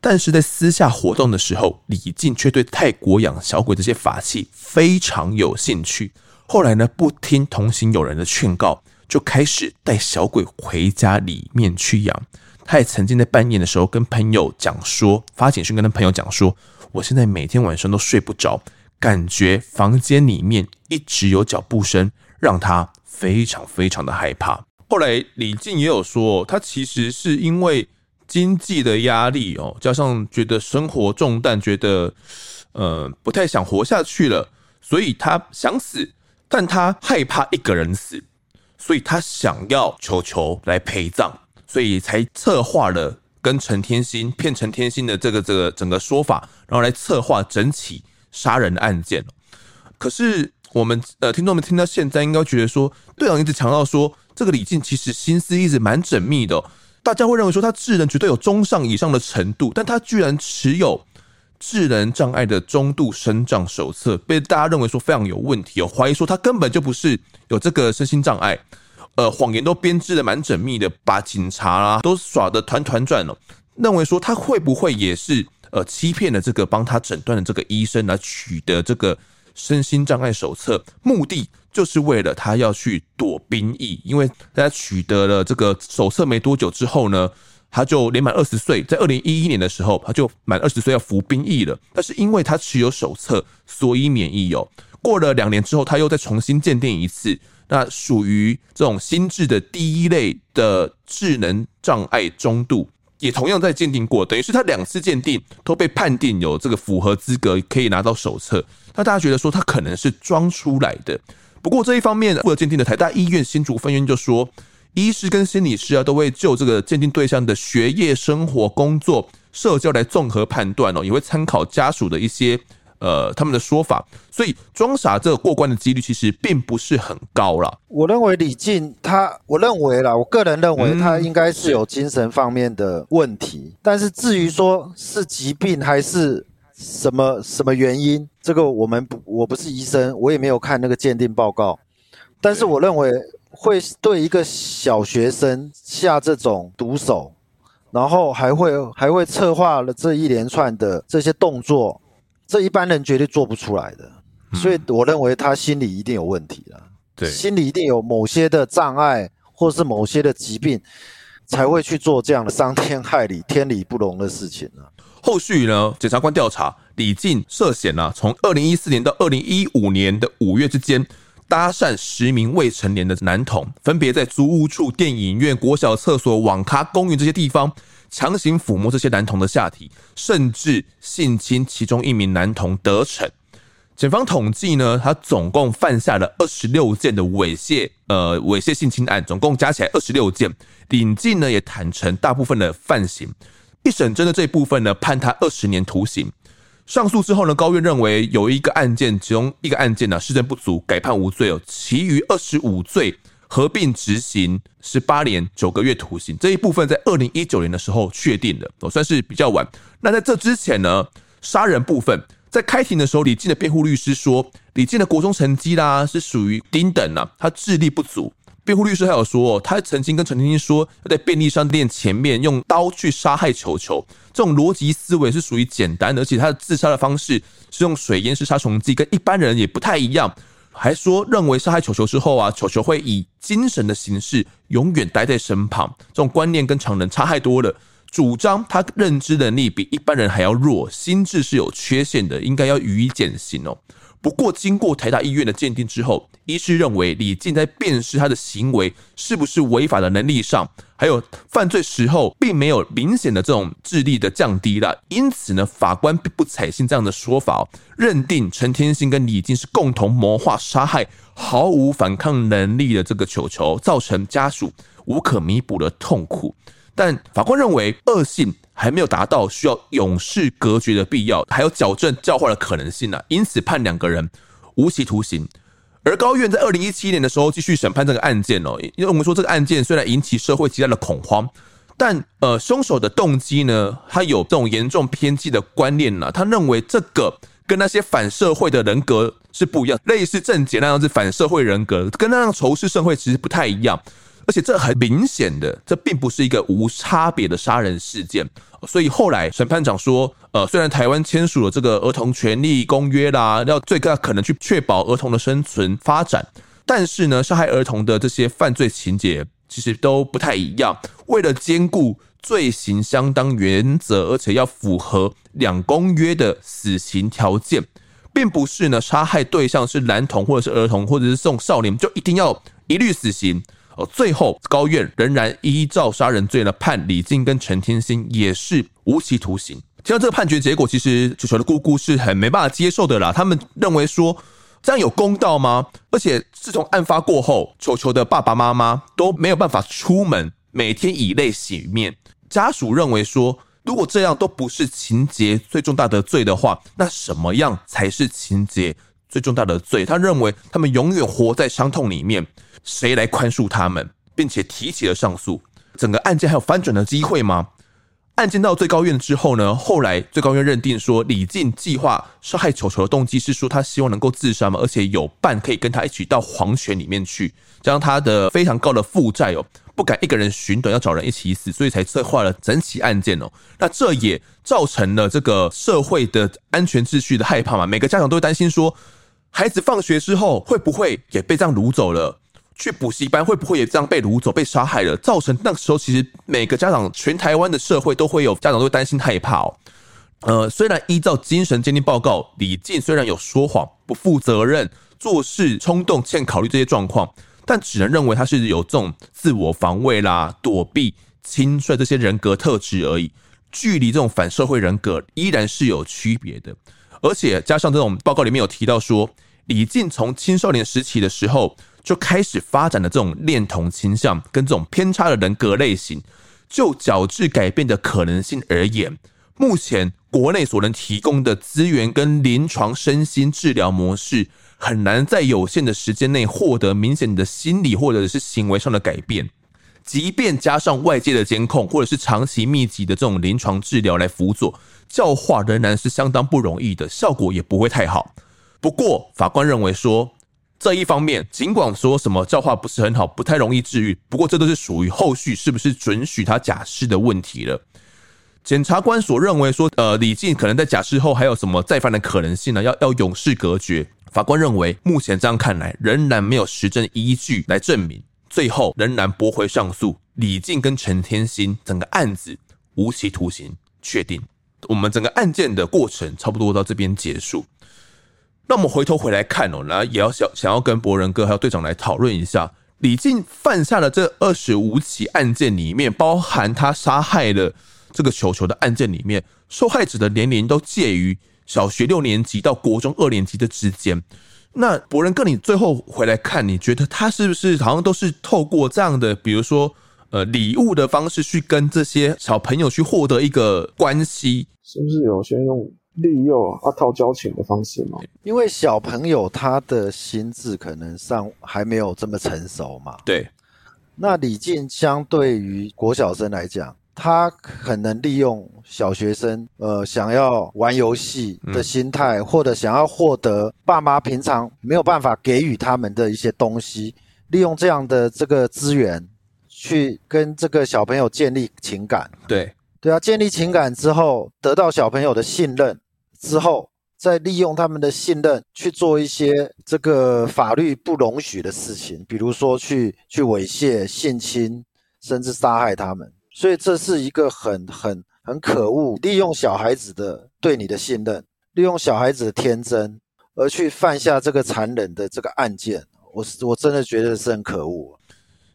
但是在私下活动的时候，李靖却对泰国养小鬼这些法器非常有兴趣。后来呢，不听同行友人的劝告，就开始带小鬼回家里面去养。他也曾经在半夜的时候跟朋友讲说，发简讯跟他朋友讲说，我现在每天晚上都睡不着。感觉房间里面一直有脚步声，让他非常非常的害怕。后来李靖也有说，他其实是因为经济的压力哦，加上觉得生活重担，觉得呃不太想活下去了，所以他想死，但他害怕一个人死，所以他想要球球来陪葬，所以才策划了跟陈天心骗陈天心的这个这个整个说法，然后来策划整起。杀人案件，可是我们呃听众们听到现在应该觉得说，队长一直强调说，这个李靖其实心思一直蛮缜密的，大家会认为说他智能绝对有中上以上的程度，但他居然持有智能障碍的中度生障手册，被大家认为说非常有问题哦，怀疑说他根本就不是有这个身心障碍，呃，谎言都编织的蛮缜密的，把警察啊都耍得团团转了，认为说他会不会也是？呃，欺骗了这个帮他诊断的这个医生来取得这个身心障碍手册，目的就是为了他要去躲兵役。因为大家取得了这个手册没多久之后呢，他就年满二十岁，在二零一一年的时候，他就满二十岁要服兵役了。但是因为他持有手册，所以免役哦。过了两年之后，他又再重新鉴定一次，那属于这种心智的第一类的智能障碍中度。也同样在鉴定过，等于是他两次鉴定都被判定有这个符合资格，可以拿到手册。那大家觉得说他可能是装出来的。不过这一方面，负责鉴定的台大医院新竹分院就说，医师跟心理师啊都会就这个鉴定对象的学业、生活、工作、社交来综合判断哦，也会参考家属的一些。呃，他们的说法，所以装傻这个过关的几率其实并不是很高啦。我认为李靖他，我认为啦，我个人认为他应该是有精神方面的问题。但是至于说是疾病还是什么什么原因，这个我们不，我不是医生，我也没有看那个鉴定报告。但是我认为会对一个小学生下这种毒手，然后还会还会策划了这一连串的这些动作。这一般人绝对做不出来的，所以我认为他心里一定有问题了。对，心里一定有某些的障碍，或是某些的疾病，才会去做这样的伤天害理、天理不容的事情呢。后续呢，检察官调查李靖涉嫌呢，从二零一四年到二零一五年的五月之间，搭讪十名未成年的男童，分别在租屋处、电影院、国小厕所、网咖、公园这些地方。强行抚摸这些男童的下体，甚至性侵其中一名男童得逞。检方统计呢，他总共犯下了二十六件的猥亵，呃，猥亵性侵案，总共加起来二十六件。李进呢也坦承大部分的犯行。一审针的这一部分呢，判他二十年徒刑。上诉之后呢，高院认为有一个案件，其中一个案件呢，事证不足，改判无罪哦。其余二十五罪。合并执行十八年九个月徒刑，这一部分在二零一九年的时候确定的，哦算是比较晚。那在这之前呢，杀人部分在开庭的时候，李静的辩护律师说，李静的国中成绩啦是属于丁等啊，他智力不足。辩护律师还有说，他曾经跟陈天心说，要在便利商店前面用刀去杀害球球，这种逻辑思维是属于简单的，而且他的自杀的方式是用水淹式杀虫剂，跟一般人也不太一样。还说认为杀害球球之后啊，球球会以精神的形式永远待在身旁。这种观念跟常人差太多了。主张他认知能力比一般人还要弱，心智是有缺陷的，应该要予以减刑哦。不过，经过台大医院的鉴定之后，医师认为李进在辨识他的行为是不是违法的能力上，还有犯罪时候并没有明显的这种智力的降低了。因此呢，法官并不采信这样的说法，认定陈天心跟李进是共同谋划杀害毫无反抗能力的这个球球，造成家属无可弥补的痛苦。但法官认为恶性还没有达到需要永世隔绝的必要，还有矫正教化的可能性呢、啊，因此判两个人无期徒刑。而高院在二零一七年的时候继续审判这个案件哦，因为我们说这个案件虽然引起社会极大的恐慌，但呃凶手的动机呢，他有这种严重偏激的观念呢、他认为这个跟那些反社会的人格是不一样，类似郑捷那样子反社会人格，跟那样仇视社会其实不太一样。而且这很明显的，这并不是一个无差别的杀人事件。所以后来审判长说，呃，虽然台湾签署了这个儿童权利公约啦，要最大可能去确保儿童的生存发展，但是呢，杀害儿童的这些犯罪情节其实都不太一样。为了兼顾罪行相当原则，而且要符合两公约的死刑条件，并不是呢杀害对象是男童或者是儿童或者是这种少年就一定要一律死刑。哦，最后高院仍然依照杀人罪呢，判李进跟陈天心也是无期徒刑。听到这个判决结果，其实球球的姑姑是很没办法接受的啦。他们认为说，这样有公道吗？而且自从案发过后，球球的爸爸妈妈都没有办法出门，每天以泪洗面。家属认为说，如果这样都不是情节最重大的罪的话，那什么样才是情节最重大的罪？他认为他们永远活在伤痛里面。谁来宽恕他们，并且提起了上诉？整个案件还有翻转的机会吗？案件到最高院之后呢？后来最高院认定说，李进计划杀害球球的动机是说他希望能够自杀嘛，而且有伴可以跟他一起到黄泉里面去，将他的非常高的负债哦，不敢一个人寻短，要找人一起死，所以才策划了整起案件哦。那这也造成了这个社会的安全秩序的害怕嘛，每个家长都会担心说，孩子放学之后会不会也被这样掳走了？去补习班会不会也这样被掳走、被杀害了？造成那个时候，其实每个家长，全台湾的社会都会有家长都会担心害怕哦。呃，虽然依照精神鉴定报告，李进虽然有说谎、不负责任、做事冲动、欠考虑这些状况，但只能认为他是有这种自我防卫啦、躲避、轻率这些人格特质而已。距离这种反社会人格依然是有区别的，而且加上这种报告里面有提到说，李靖从青少年时期的时候。就开始发展的这种恋童倾向跟这种偏差的人格类型，就矫治改变的可能性而言，目前国内所能提供的资源跟临床身心治疗模式，很难在有限的时间内获得明显的心理或者是行为上的改变。即便加上外界的监控或者是长期密集的这种临床治疗来辅佐，教化仍然是相当不容易的，效果也不会太好。不过法官认为说，这一方面，尽管说什么教化不是很好，不太容易治愈，不过这都是属于后续是不是准许他假释的问题了。检察官所认为说，呃，李静可能在假释后还有什么再犯的可能性呢？要要永世隔绝。法官认为，目前这样看来，仍然没有实证依据来证明，最后仍然驳回上诉。李静跟陈天心整个案子无期徒刑确定。我们整个案件的过程差不多到这边结束。那我们回头回来看哦，那也要想想要跟博仁哥还有队长来讨论一下，李靖犯下的这二十五起案件里面，包含他杀害了这个球球的案件里面，受害者的年龄都介于小学六年级到国中二年级的之间。那博仁哥，你最后回来看，你觉得他是不是好像都是透过这样的，比如说呃礼物的方式去跟这些小朋友去获得一个关系？是不是有些用？利诱啊，套交情的方式吗？因为小朋友他的心智可能上还没有这么成熟嘛。对。那李静相对于国小生来讲，他可能利用小学生呃想要玩游戏的心态，或者想要获得爸妈平常没有办法给予他们的一些东西，利用这样的这个资源去跟这个小朋友建立情感。对。对啊，建立情感之后，得到小朋友的信任。之后再利用他们的信任去做一些这个法律不容许的事情，比如说去去猥亵、性侵，甚至杀害他们。所以这是一个很很很可恶，利用小孩子的对你的信任，利用小孩子的天真，而去犯下这个残忍的这个案件。我是我真的觉得是很可恶。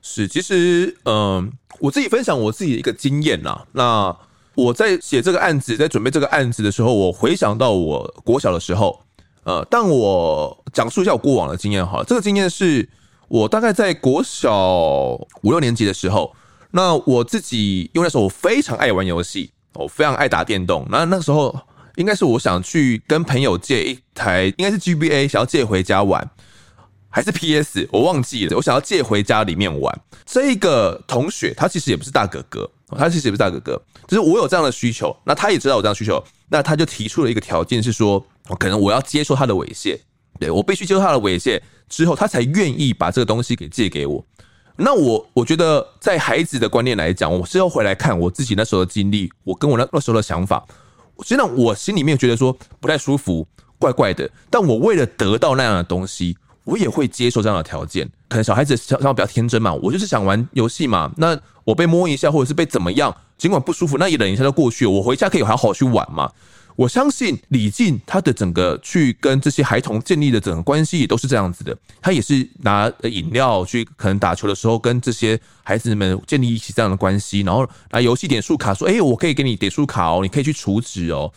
是，其实，嗯、我自己分享我自己的一个经验啦。那我在写这个案子，在准备这个案子的时候，我回想到我国小的时候，呃，但我讲述一下我过往的经验哈。这个经验是我大概在国小五六年级的时候，那我自己因为那时候我非常爱玩游戏，我非常爱打电动。那那时候应该是我想去跟朋友借一台，应该是 GBA，想要借回家玩。还是 PS，我忘记了。我想要借回家里面玩。这个同学他其实也不是大哥哥，他其实也不是大哥哥，就是我有这样的需求，那他也知道我这样需求，那他就提出了一个条件，是说，可能我要接受他的猥亵，对，我必须接受他的猥亵之后，他才愿意把这个东西给借给我。那我我觉得，在孩子的观念来讲，我是要回来看我自己那时候的经历，我跟我那那时候的想法，虽然我心里面觉得说不太舒服，怪怪的，但我为了得到那样的东西。我也会接受这样的条件，可能小孩子想想比较天真嘛，我就是想玩游戏嘛。那我被摸一下，或者是被怎么样，尽管不舒服，那也忍一下就过去。我回家可以好好去玩嘛。我相信李静他的整个去跟这些孩童建立的整个关系也都是这样子的。他也是拿饮料去可能打球的时候跟这些孩子们建立一起这样的关系，然后拿游戏点数卡说：“哎，我可以给你点数卡哦，你可以去储值哦。”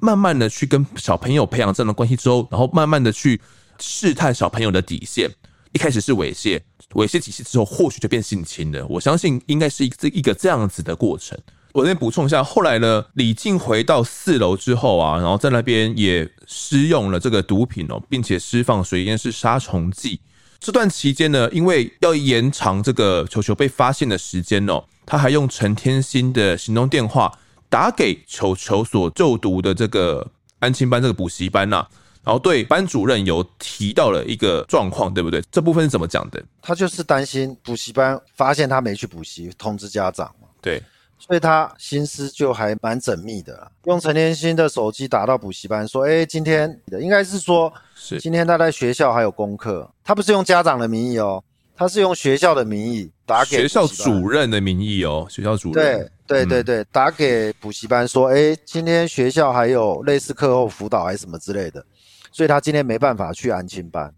慢慢的去跟小朋友培养这样的关系之后，然后慢慢的去。试探小朋友的底线，一开始是猥亵，猥亵几次之后，或许就变性侵了。我相信应该是一这一个这样子的过程。我再补充一下，后来呢，李静回到四楼之后啊，然后在那边也施用了这个毒品哦，并且释放水烟是杀虫剂。这段期间呢，因为要延长这个球球被发现的时间哦，他还用陈天心的行动电话打给球球所就读的这个安亲班这个补习班呐、然后对班主任有提到了一个状况，对不对？这部分是怎么讲的？他就是担心补习班发现他没去补习，通知家长嘛。对，所以他心思就还蛮缜密的。用陈天心的手机打到补习班，说：“哎，今天应该是说，是今天他在学校还有功课。他不是用家长的名义哦，他是用学校的名义打给学校主任的名义哦，学校主任。对对对对，打给补习班说：哎，今天学校还有类似课后辅导还是什么之类的。”所以他今天没办法去安亲班，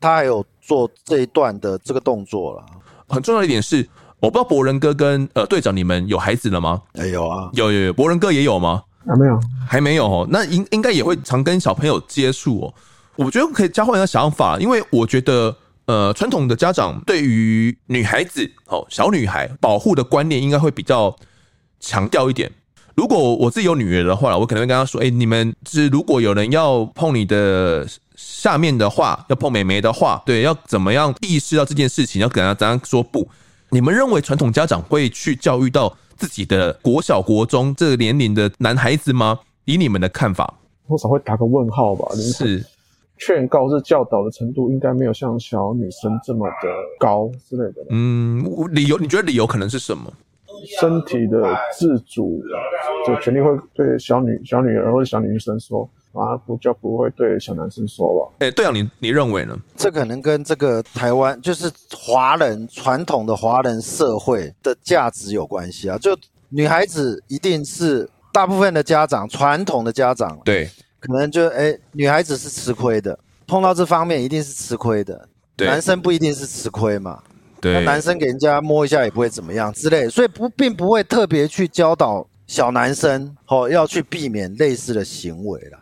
他还有做这一段的这个动作了。很重要的一点是，我不知道博仁哥跟呃队长你们有孩子了吗？哎有啊，有有有，博仁哥也有吗？还没有，还没有哦。那应应该也会常跟小朋友接触哦。我觉得可以交换一个想法，因为我觉得呃传统的家长对于女孩子哦小女孩保护的观念应该会比较强调一点。如果我自己有女儿的话，我可能会跟她说：“哎，你们是如果有人要碰你的下面的话，要碰妹妹的话，对，要怎么样意识到这件事情？要跟她怎样说不？你们认为传统家长会去教育到自己的国小、国中这个年龄的男孩子吗？以你们的看法，多少会打个问号吧。是劝告是教导的程度，应该没有像小女生这么的高之类的。嗯，理由你觉得理由可能是什么？身体的自主，就肯定会对小女小女儿或者小女生说，啊，不就不会对小男生说吧？哎，对啊，你你认为呢？这可能跟这个台湾就是华人传统的华人社会的价值有关系啊。就女孩子一定是大部分的家长传统的家长，对，可能就哎，女孩子是吃亏的，碰到这方面一定是吃亏的，对，男生不一定是吃亏嘛。对，那男生给人家摸一下也不会怎么样之类，所以不并不会特别去教导小男生哦要去避免类似的行为啦。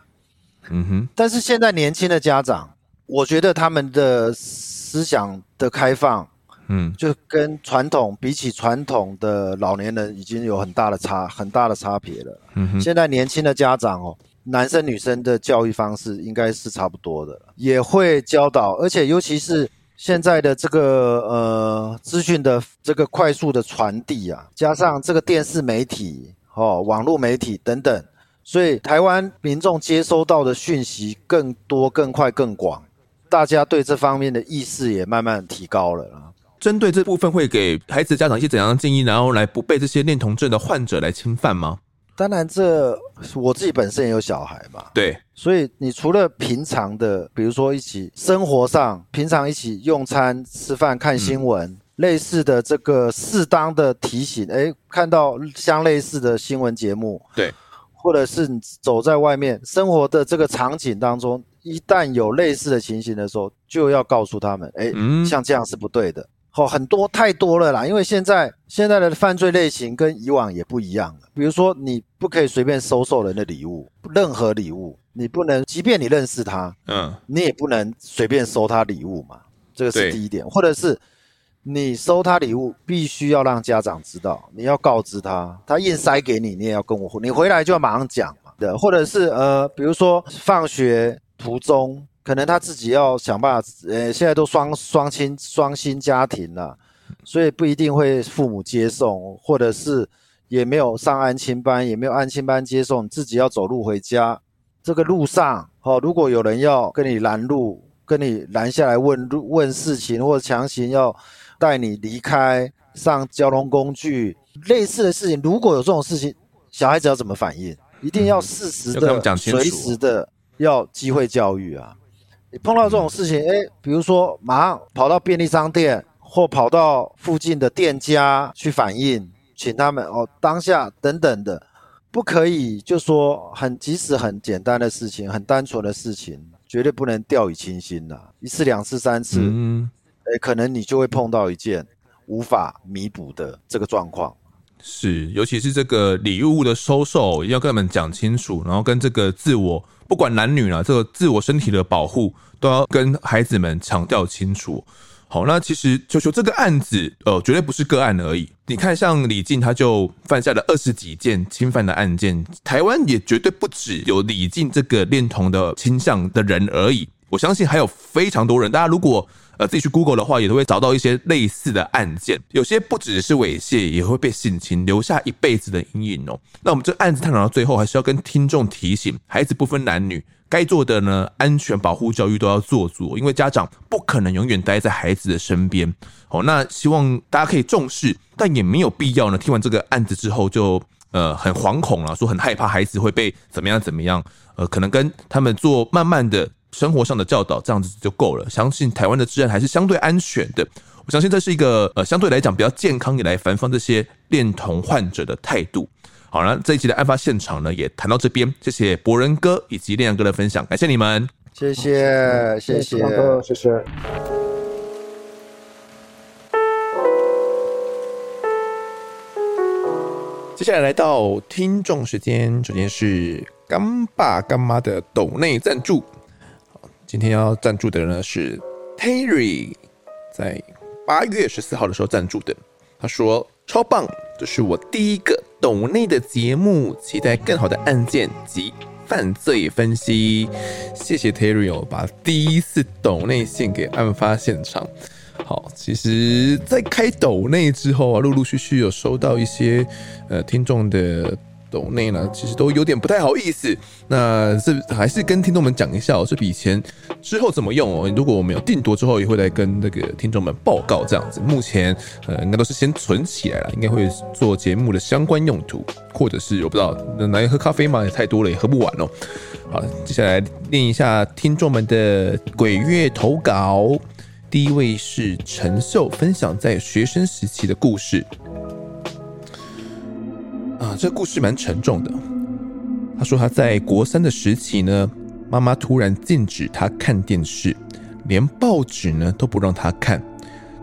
嗯哼，但是现在年轻的家长，我觉得他们的思想的开放，嗯，就跟传统比起传统的老年人已经有很大的差很大的差别了。嗯哼，现在年轻的家长哦，男生女生的教育方式应该是差不多的，也会教导，而且尤其是。现在的这个呃资讯的这个快速的传递啊，加上这个电视媒体、哦网络媒体等等，所以台湾民众接收到的讯息更多、更快、更广，大家对这方面的意识也慢慢提高了啊。针对这部分，会给孩子家长一些怎样的建议，然后来不被这些恋童症的患者来侵犯吗？当然，这我自己本身也有小孩嘛，对，所以你除了平常的，比如说一起生活上，平常一起用餐、吃饭、看新闻，嗯、类似的这个适当的提醒，诶，看到相类似的新闻节目，对，或者是你走在外面生活的这个场景当中，一旦有类似的情形的时候，就要告诉他们，诶，嗯、像这样是不对的。哦，很多太多了啦，因为现在现在的犯罪类型跟以往也不一样了。比如说，你不可以随便收受人的礼物，任何礼物你不能，即便你认识他，嗯，你也不能随便收他礼物嘛。这个是第一点，或者是你收他礼物，必须要让家长知道，你要告知他，他硬塞给你，你也要跟我，你回来就要马上讲嘛。对，或者是呃，比如说放学途中。可能他自己要想办法，呃，现在都双双亲双薪家庭了，所以不一定会父母接送，或者是也没有上安亲班，也没有安亲班接送，自己要走路回家。这个路上，哦，如果有人要跟你拦路，跟你拦下来问路问事情，或者强行要带你离开上交通工具，类似的事情，如果有这种事情，小孩子要怎么反应？一定要适时的、随时的要机会教育啊。你碰到这种事情，哎，比如说马上跑到便利商店或跑到附近的店家去反映，请他们哦，当下等等的，不可以就说很即使很简单的事情，很单纯的事情，绝对不能掉以轻心呐。一次、两次、三次，嗯，哎，可能你就会碰到一件无法弥补的这个状况。是，尤其是这个礼物的收受，要跟他们讲清楚，然后跟这个自我。不管男女啊，这个自我身体的保护都要跟孩子们强调清楚。好，那其实球球这个案子，呃，绝对不是个案而已。你看，像李静他就犯下了二十几件侵犯的案件，台湾也绝对不止有李静这个恋童的倾向的人而已。我相信还有非常多人，大家如果。呃，自己去 Google 的话，也都会找到一些类似的案件。有些不只是猥亵，也会被性侵，留下一辈子的阴影哦。那我们这个案子探讨到最后，还是要跟听众提醒：孩子不分男女，该做的呢，安全保护教育都要做足，因为家长不可能永远待在孩子的身边。哦，那希望大家可以重视，但也没有必要呢。听完这个案子之后就，呃很惶恐了，说很害怕孩子会被怎么样怎么样。呃，可能跟他们做慢慢的。生活上的教导这样子就够了，相信台湾的治安还是相对安全的。我相信这是一个呃相对来讲比较健康，也来防范这些恋童患者的态度。好了，这一集的案发现场呢也谈到这边，谢谢博仁哥以及亮哥的分享，感谢你们，谢谢谢谢谢谢。接下来来到听众时间，首先是干爸干妈的抖内赞助。今天要赞助的呢是 Terry，在八月十四号的时候赞助的。他说超棒，这是我第一个抖内的节目，期待更好的案件及犯罪分析。谢谢 Terry 哦，把第一次抖内献给案发现场。好，其实，在开抖内之后啊，陆陆续续有收到一些呃听众的。抖内呢，其实都有点不太好意思。那这还是跟听众们讲一下哦，这笔钱之后怎么用哦？如果我们有定夺之后，也会来跟那个听众们报告这样子。目前呃，应该都是先存起来了，应该会做节目的相关用途，或者是我不知道来喝咖啡嘛，也太多了，也喝不完哦。好，接下来念一下听众们的鬼月投稿。第一位是陈秀，分享在学生时期的故事。啊，这故事蛮沉重的。他说他在国三的时期呢，妈妈突然禁止他看电视，连报纸呢都不让他看。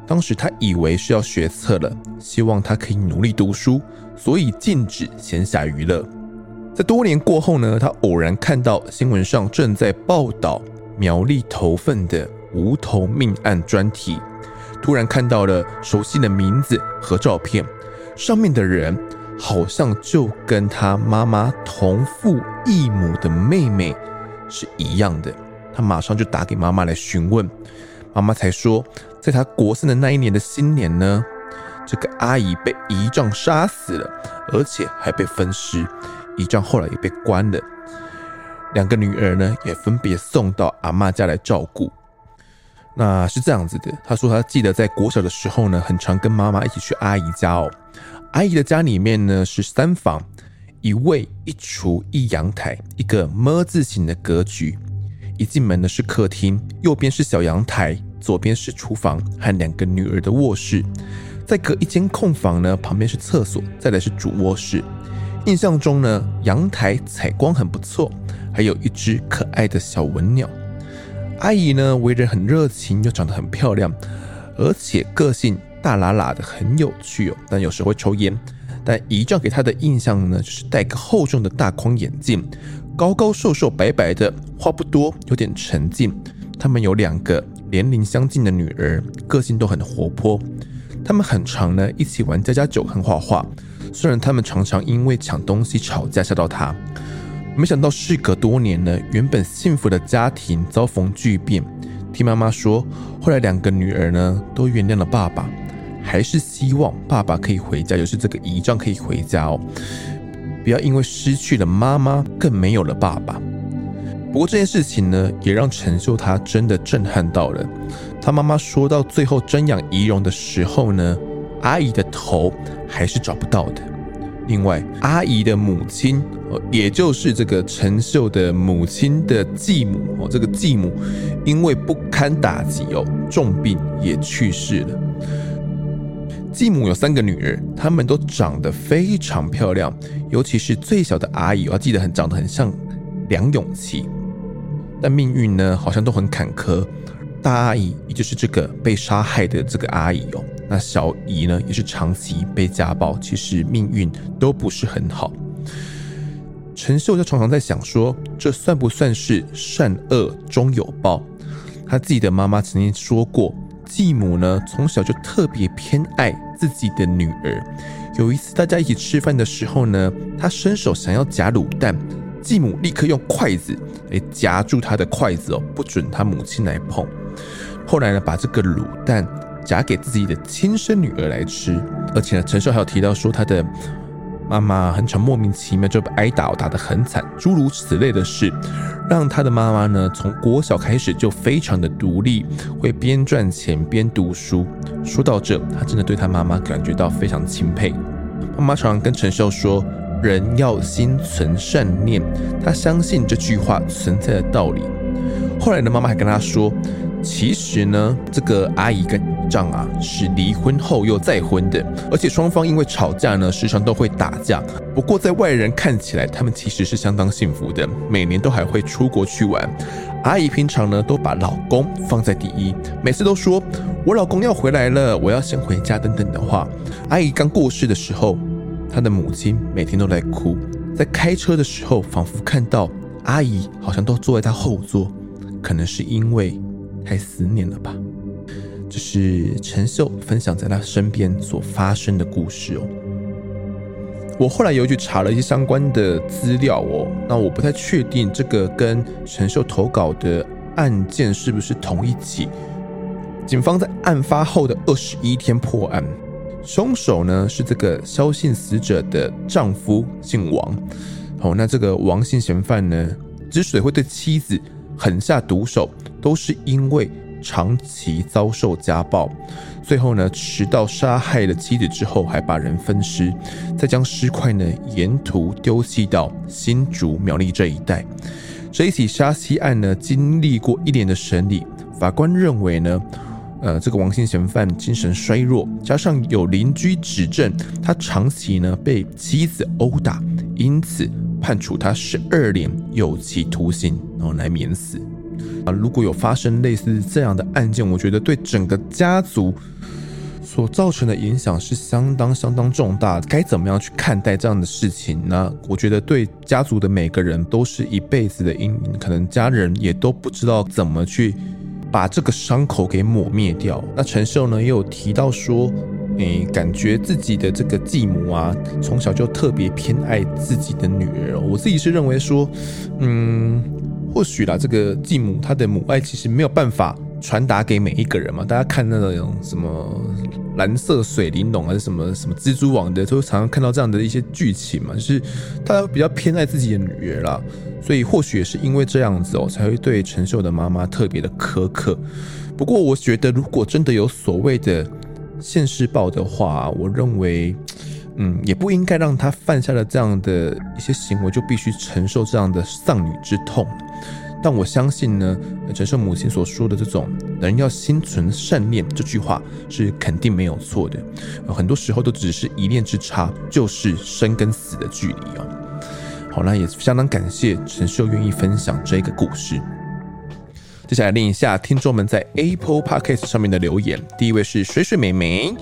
当时他以为是要学测了，希望他可以努力读书，所以禁止闲暇娱乐。在多年过后呢，他偶然看到新闻上正在报道苗栗头份的无头命案专题，突然看到了熟悉的名字和照片，上面的人。好像就跟他妈妈同父异母的妹妹是一样的，他马上就打给妈妈来询问，妈妈才说，在他国三的那一年的新年呢，这个阿姨被姨丈杀死了，而且还被分尸，姨丈后来也被关了，两个女儿呢也分别送到阿妈家来照顾。那是这样子的，他说他记得在国小的时候呢，很常跟妈妈一起去阿姨家哦。阿姨的家里面呢是三房，一卫一厨一阳台，一个么字形的格局。一进门呢是客厅，右边是小阳台，左边是厨房和两个女儿的卧室。再隔一间空房呢，旁边是厕所，再来是主卧室。印象中呢，阳台采光很不错，还有一只可爱的小文鸟。阿姨呢，为人很热情，又长得很漂亮，而且个性大喇喇的，很有趣哦。但有时会抽烟。但姨丈给他的印象呢，就是戴个厚重的大框眼镜。高高瘦瘦白白的，话不多，有点沉静。他们有两个年龄相近的女儿，个性都很活泼。他们很常呢一起玩家家酒和画画。虽然他们常常因为抢东西吵架吓到他，没想到事隔多年呢，原本幸福的家庭遭逢巨变。听妈妈说，后来两个女儿呢都原谅了爸爸，还是希望爸爸可以回家，就是这个遗仗可以回家哦。不要因为失去了妈妈，更没有了爸爸。不过这件事情呢，也让陈秀他真的震撼到了。他妈妈说到最后瞻仰遗容的时候呢，阿姨的头还是找不到的。另外，阿姨的母亲，也就是这个陈秀的母亲的继母哦，这个继母因为不堪打击哦，重病也去世了。继母有三个女儿，她们都长得非常漂亮，尤其是最小的阿姨，我记得很长得很像梁咏琪。但命运呢，好像都很坎坷。大阿姨也就是这个被杀害的这个阿姨哦，那小姨呢，也是长期被家暴，其实命运都不是很好。陈秀就常常在想说，这算不算是善恶终有报？她自己的妈妈曾经说过。继母呢，从小就特别偏爱自己的女儿。有一次大家一起吃饭的时候呢，他伸手想要夹卤蛋，继母立刻用筷子来夹住他的筷子哦，不准他母亲来碰。后来呢，把这个卤蛋夹给自己的亲生女儿来吃。而且呢，陈寿还有提到说，他的妈妈很常莫名其妙就被挨打，打得很惨，诸如此类的事。让他的妈妈呢，从国小开始就非常的独立，会边赚钱边读书。说到这，他真的对他妈妈感觉到非常钦佩。妈妈常常跟陈秀说：“人要心存善念。”他相信这句话存在的道理。后来的妈妈还跟他说。其实呢，这个阿姨跟姨丈啊是离婚后又再婚的，而且双方因为吵架呢，时常都会打架。不过在外人看起来，他们其实是相当幸福的，每年都还会出国去玩。阿姨平常呢都把老公放在第一，每次都说我老公要回来了，我要先回家等等的话。阿姨刚过世的时候，她的母亲每天都在哭，在开车的时候，仿佛看到阿姨好像都坐在她后座，可能是因为。太思念了吧？这是陈秀分享在他身边所发生的故事哦。我后来有去查了一些相关的资料哦，那我不太确定这个跟陈秀投稿的案件是不是同一起。警方在案发后的二十一天破案，凶手呢是这个肖姓死者的丈夫，姓王。哦，那这个王姓嫌犯呢，之所以会对妻子狠下毒手，都是因为长期遭受家暴，最后呢，持刀杀害了妻子之后，还把人分尸，再将尸块呢沿途丢弃到新竹苗栗这一带。这一起杀妻案呢，经历过一年的审理，法官认为呢，呃，这个王姓嫌犯精神衰弱，加上有邻居指证他长期呢被妻子殴打，因此判处他十二年有期徒刑，然后来免死。啊，如果有发生类似这样的案件，我觉得对整个家族所造成的影响是相当相当重大。该怎么样去看待这样的事情呢？我觉得对家族的每个人都是一辈子的阴影，可能家人也都不知道怎么去把这个伤口给抹灭掉。那陈秀呢，也有提到说，诶，感觉自己的这个继母啊，从小就特别偏爱自己的女儿。我自己是认为说，嗯。或许啦，这个继母她的母爱其实没有办法传达给每一个人嘛。大家看那种什么蓝色水玲珑还是什么什么蜘蛛网的，都常常看到这样的一些剧情嘛。就是他比较偏爱自己的女儿啦，所以或许也是因为这样子哦，才会对陈秀的妈妈特别的苛刻。不过我觉得，如果真的有所谓的现世报的话，我认为。嗯，也不应该让他犯下了这样的一些行为，就必须承受这样的丧女之痛。但我相信呢，陈胜母亲所说的这种“人要心存善念”这句话是肯定没有错的。很多时候都只是一念之差，就是生跟死的距离哦。好，那也相当感谢陈秀愿意分享这个故事。接下来念一下听众们在 Apple Podcast 上面的留言。第一位是水水美眉，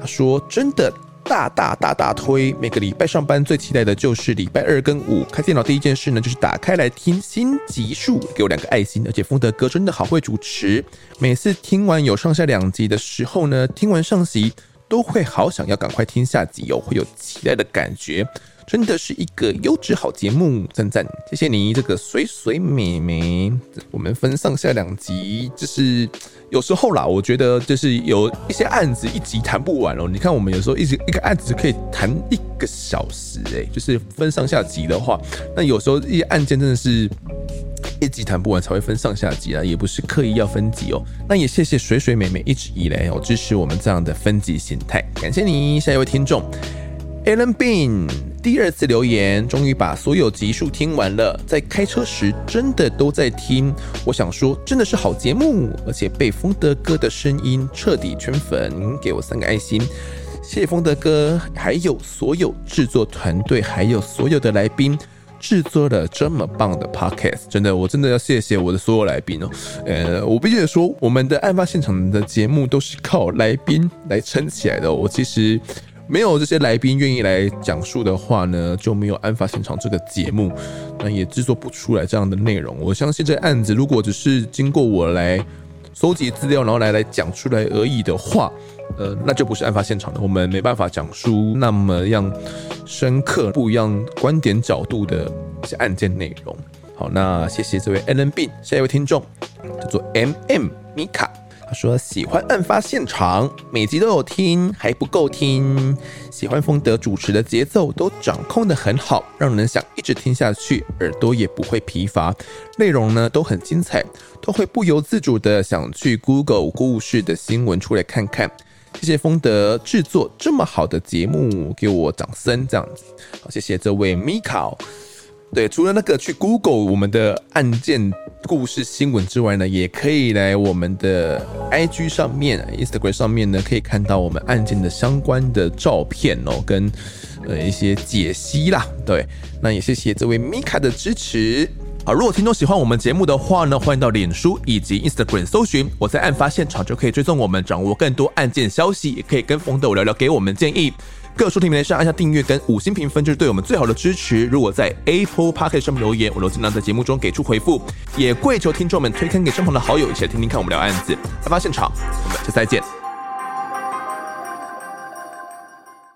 她说：“真的。”大大大大推！每个礼拜上班最期待的就是礼拜二跟五，开电脑第一件事呢，就是打开来听新集数，给我两个爱心。而且风德哥真的好会主持，每次听完有上下两集的时候呢，听完上集都会好想要赶快听下集哦，会有期待的感觉。真的是一个优质好节目，赞赞！谢谢你这个水水美眉。我们分上下两集，就是有时候啦，我觉得就是有一些案子一集谈不完哦。你看我们有时候一直一个案子可以谈一个小时，哎，就是分上下集的话，那有时候一些案件真的是一集谈不完才会分上下集啊，也不是刻意要分集哦。那也谢谢水水妹妹一直以来哦支持我们这样的分集形态，感谢你。下一位听众。Alan Bean 第二次留言，终于把所有集数听完了，在开车时真的都在听。我想说，真的是好节目，而且被丰德哥的声音彻底圈粉，给我三个爱心。谢谢丰德哥，还有所有制作团队，还有所有的来宾，制作了这么棒的 Podcast，真的，我真的要谢谢我的所有来宾哦。呃，我必须得说，我们的案发现场的节目都是靠来宾来撑起来的。我其实。没有这些来宾愿意来讲述的话呢，就没有案发现场这个节目，那也制作不出来这样的内容。我相信这案子如果只是经过我来搜集资料，然后来来讲出来而已的话，呃，那就不是案发现场的。我们没办法讲述那么样深刻、不一样观点角度的一些案件内容。好，那谢谢这位 Alan Bean，下一位听众叫做 M M 米卡。他说喜欢案发现场，每集都有听，还不够听。喜欢丰德主持的节奏都掌控得很好，让人想一直听下去，耳朵也不会疲乏。内容呢都很精彩，都会不由自主的想去 Google 故事的新闻出来看看。谢谢丰德制作这么好的节目，给我掌声这样子。好，谢谢这位 Mika。对，除了那个去 Google 我们的案件故事新闻之外呢，也可以来我们的 IG 上面、Instagram 上面呢，可以看到我们案件的相关的照片哦，跟呃一些解析啦。对，那也谢谢这位 Mika 的支持。好，如果听众喜欢我们节目的话呢，欢迎到脸书以及 Instagram 搜寻我在案发现场，就可以追踪我们，掌握更多案件消息，也可以跟丰德聊聊，给我们建议。各收听平台上按下订阅跟五星评分，就是对我们最好的支持。如果在 Apple Podcast 上面留言，我都尽量在节目中给出回复。也跪求听众们推荐给身旁的好友，一起来听听看我们聊案子。案发现场，我们下次再见。